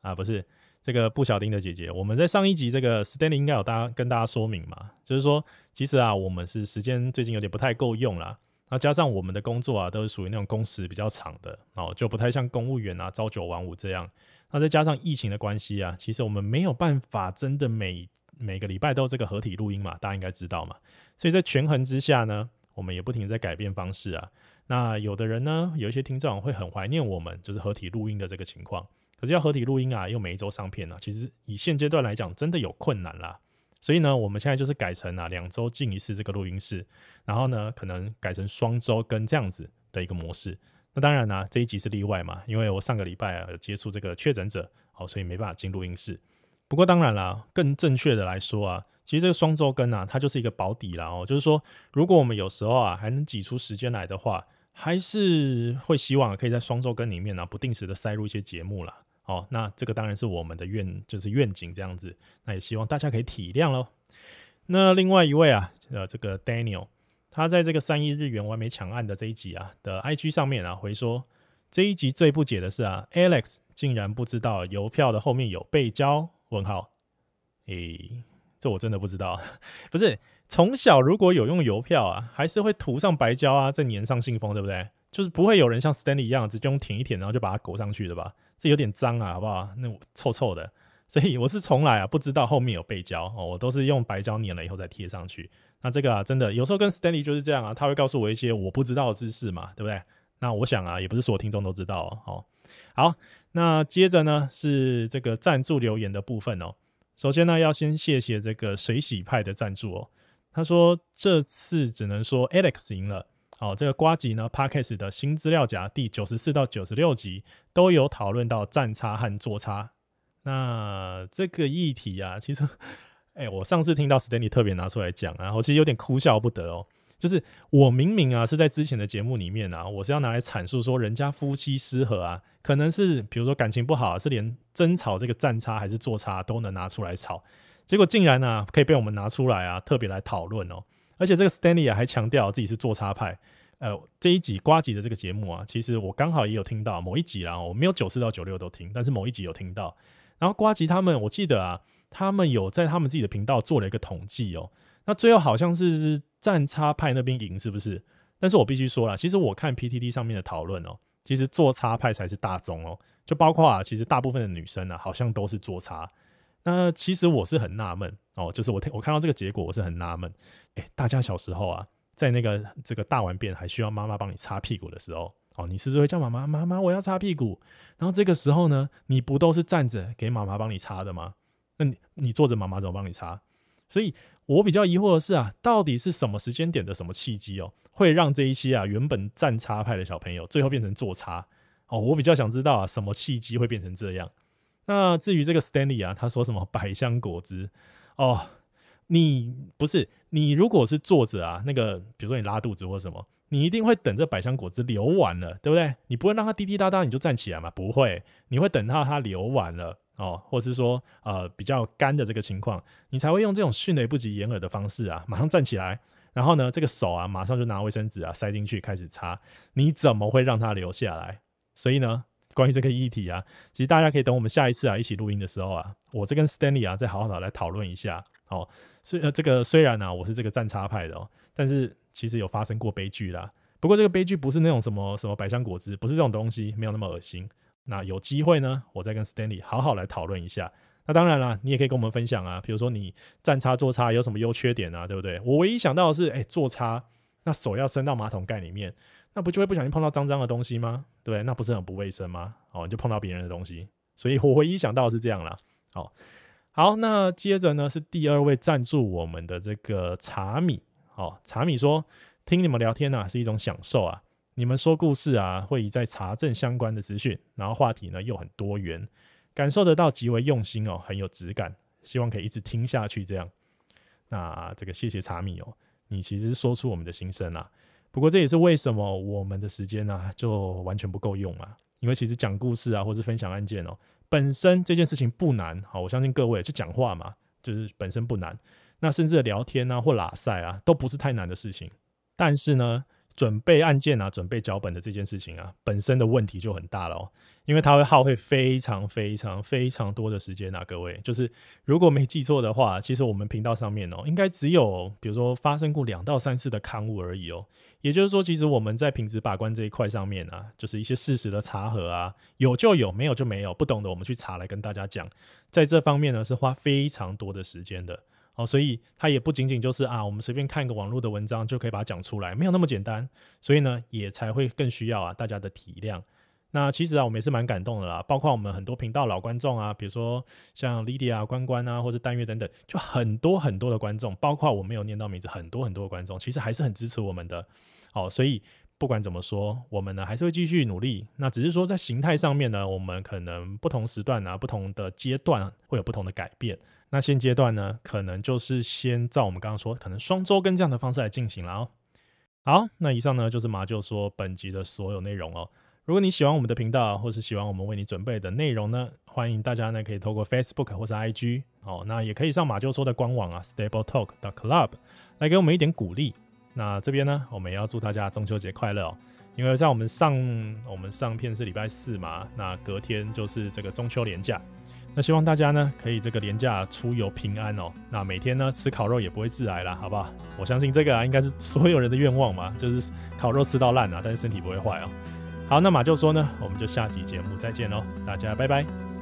啊，不是这个布小丁的姐姐。我们在上一集这个 Stanley 应该有大家跟大家说明嘛，就是说其实啊，我们是时间最近有点不太够用啦。那加上我们的工作啊，都是属于那种工时比较长的哦，就不太像公务员啊，朝九晚五这样。那再加上疫情的关系啊，其实我们没有办法真的每每个礼拜都这个合体录音嘛，大家应该知道嘛。所以在权衡之下呢，我们也不停在改变方式啊。那有的人呢，有一些听众会很怀念我们就是合体录音的这个情况，可是要合体录音啊，又每一周上片啊，其实以现阶段来讲，真的有困难啦。所以呢，我们现在就是改成啊两周进一次这个录音室，然后呢，可能改成双周更这样子的一个模式。那当然呢、这一集是例外嘛，因为我上个礼拜啊有接触这个确诊者，好，所以没办法进录音室。不过当然啦，更正确的来说啊，其实这个双周更啊，它就是一个保底啦哦，就是说，如果我们有时候啊还能挤出时间来的话，还是会希望可以在双周更里面呢、不定时的塞入一些节目啦。哦，那这个当然是我们的愿，就是愿景这样子。那也希望大家可以体谅喽。那另外一位啊，呃，这个 Daniel，他在这个三亿日元完美抢案的这一集啊的 IG 上面啊回说，这一集最不解的是啊，Alex 竟然不知道邮票的后面有背胶？问号？诶，这我真的不知道。*laughs* 不是从小如果有用邮票啊，还是会涂上白胶啊，再粘上信封，对不对？就是不会有人像 Stanley 一样直接用舔一舔，然后就把它裹上去的吧？这有点脏啊，好不好？那臭臭的，所以我是从来啊不知道后面有背胶哦，我都是用白胶粘了以后再贴上去。那这个啊，真的有时候跟 Stanley 就是这样啊，他会告诉我一些我不知道的知识嘛，对不对？那我想啊，也不是所有听众都知道哦。好，那接着呢是这个赞助留言的部分哦。首先呢，要先谢谢这个水洗派的赞助哦。他说这次只能说 Alex 赢了。好，这个瓜吉呢，Podcast 的新资料夹第九十四到九十六集都有讨论到站差和坐差。那这个议题啊，其实，哎，我上次听到 Stanley 特别拿出来讲啊，我其实有点哭笑不得哦。就是我明明啊是在之前的节目里面啊，我是要拿来阐述说人家夫妻失和啊，可能是比如说感情不好，是连争吵这个站差还是坐差都能拿出来吵，结果竟然呢、啊、可以被我们拿出来啊，特别来讨论哦。而且这个 Stanley 啊还强调自己是做差派，呃，这一集瓜吉的这个节目啊，其实我刚好也有听到某一集啦，我没有九四到九六都听，但是某一集有听到。然后瓜吉他们，我记得啊，他们有在他们自己的频道做了一个统计哦，那最后好像是站差派那边赢，是不是？但是我必须说了，其实我看 PTT 上面的讨论哦，其实做差派才是大宗哦，就包括啊，其实大部分的女生啊，好像都是做差。那其实我是很纳闷哦，就是我听我看到这个结果，我是很纳闷。哎，大家小时候啊，在那个这个大完便还需要妈妈帮你擦屁股的时候，哦，你是不是会叫妈妈妈妈我要擦屁股？然后这个时候呢，你不都是站着给妈妈帮你擦的吗？那你你坐着妈妈怎么帮你擦？所以我比较疑惑的是啊，到底是什么时间点的什么契机哦，会让这一些啊原本站差派的小朋友最后变成坐差？哦，我比较想知道啊，什么契机会变成这样？那至于这个 Stanley 啊，他说什么百香果汁哦？你不是你如果是坐着啊，那个比如说你拉肚子或什么，你一定会等这百香果汁流完了，对不对？你不会让它滴滴答答你就站起来嘛？不会，你会等到它流完了哦，或是说呃比较干的这个情况，你才会用这种迅雷不及掩耳的方式啊，马上站起来，然后呢这个手啊马上就拿卫生纸啊塞进去开始擦，你怎么会让它流下来？所以呢？关于这个议题啊，其实大家可以等我们下一次啊一起录音的时候啊，我这跟 Stanley 啊再好好的来讨论一下。哦，虽呃这个虽然呢、啊、我是这个站差派的哦，但是其实有发生过悲剧啦。不过这个悲剧不是那种什么什么百香果汁，不是这种东西，没有那么恶心。那有机会呢，我再跟 Stanley 好好来讨论一下。那当然啦，你也可以跟我们分享啊，比如说你站差坐差有什么优缺点啊，对不对？我唯一想到的是，哎，坐差那手要伸到马桶盖里面。那不就会不小心碰到脏脏的东西吗？对？那不是很不卫生吗？哦，你就碰到别人的东西，所以我唯一想到是这样啦。好，好，那接着呢是第二位赞助我们的这个茶米。哦，茶米说听你们聊天啊是一种享受啊，你们说故事啊会以在查证相关的资讯，然后话题呢又很多元，感受得到极为用心哦，很有质感，希望可以一直听下去这样。那这个谢谢茶米哦，你其实说出我们的心声啦。不过这也是为什么我们的时间、啊、就完全不够用嘛？因为其实讲故事啊，或是分享案件哦，本身这件事情不难。好，我相信各位去讲话嘛，就是本身不难。那甚至聊天啊或拉塞啊，都不是太难的事情。但是呢，准备案件啊，准备脚本的这件事情啊，本身的问题就很大了哦，因为它会耗费非常非常非常多的时间啊，各位，就是如果没记错的话，其实我们频道上面哦，应该只有比如说发生过两到三次的刊物而已哦，也就是说，其实我们在品质把关这一块上面啊，就是一些事实的查核啊，有就有，没有就没有，不懂的我们去查来跟大家讲，在这方面呢是花非常多的时间的。哦，所以它也不仅仅就是啊，我们随便看一个网络的文章就可以把它讲出来，没有那么简单。所以呢，也才会更需要啊大家的体谅。那其实啊，我们也是蛮感动的啦，包括我们很多频道老观众啊，比如说像 Lydia 关关啊，或者单月等等，就很多很多的观众，包括我没有念到名字，很多很多的观众，其实还是很支持我们的。好，所以不管怎么说，我们呢还是会继续努力。那只是说在形态上面呢，我们可能不同时段啊，不同的阶段会有不同的改变。那现阶段呢，可能就是先照我们刚刚说，可能双周跟这样的方式来进行了哦。好，那以上呢就是马就说本集的所有内容哦。如果你喜欢我们的频道，或是喜欢我们为你准备的内容呢，欢迎大家呢可以透过 Facebook 或是 IG 哦，那也可以上马就说的官网啊，StableTalk.Club 来给我们一点鼓励。那这边呢，我们也要祝大家中秋节快乐哦，因为在我们上我们上片是礼拜四嘛，那隔天就是这个中秋连假。那希望大家呢，可以这个廉价出游平安哦。那每天呢吃烤肉也不会致癌啦，好不好？我相信这个啊，应该是所有人的愿望嘛，就是烤肉吃到烂啊，但是身体不会坏哦。好，那马就说呢，我们就下集节目再见喽，大家拜拜。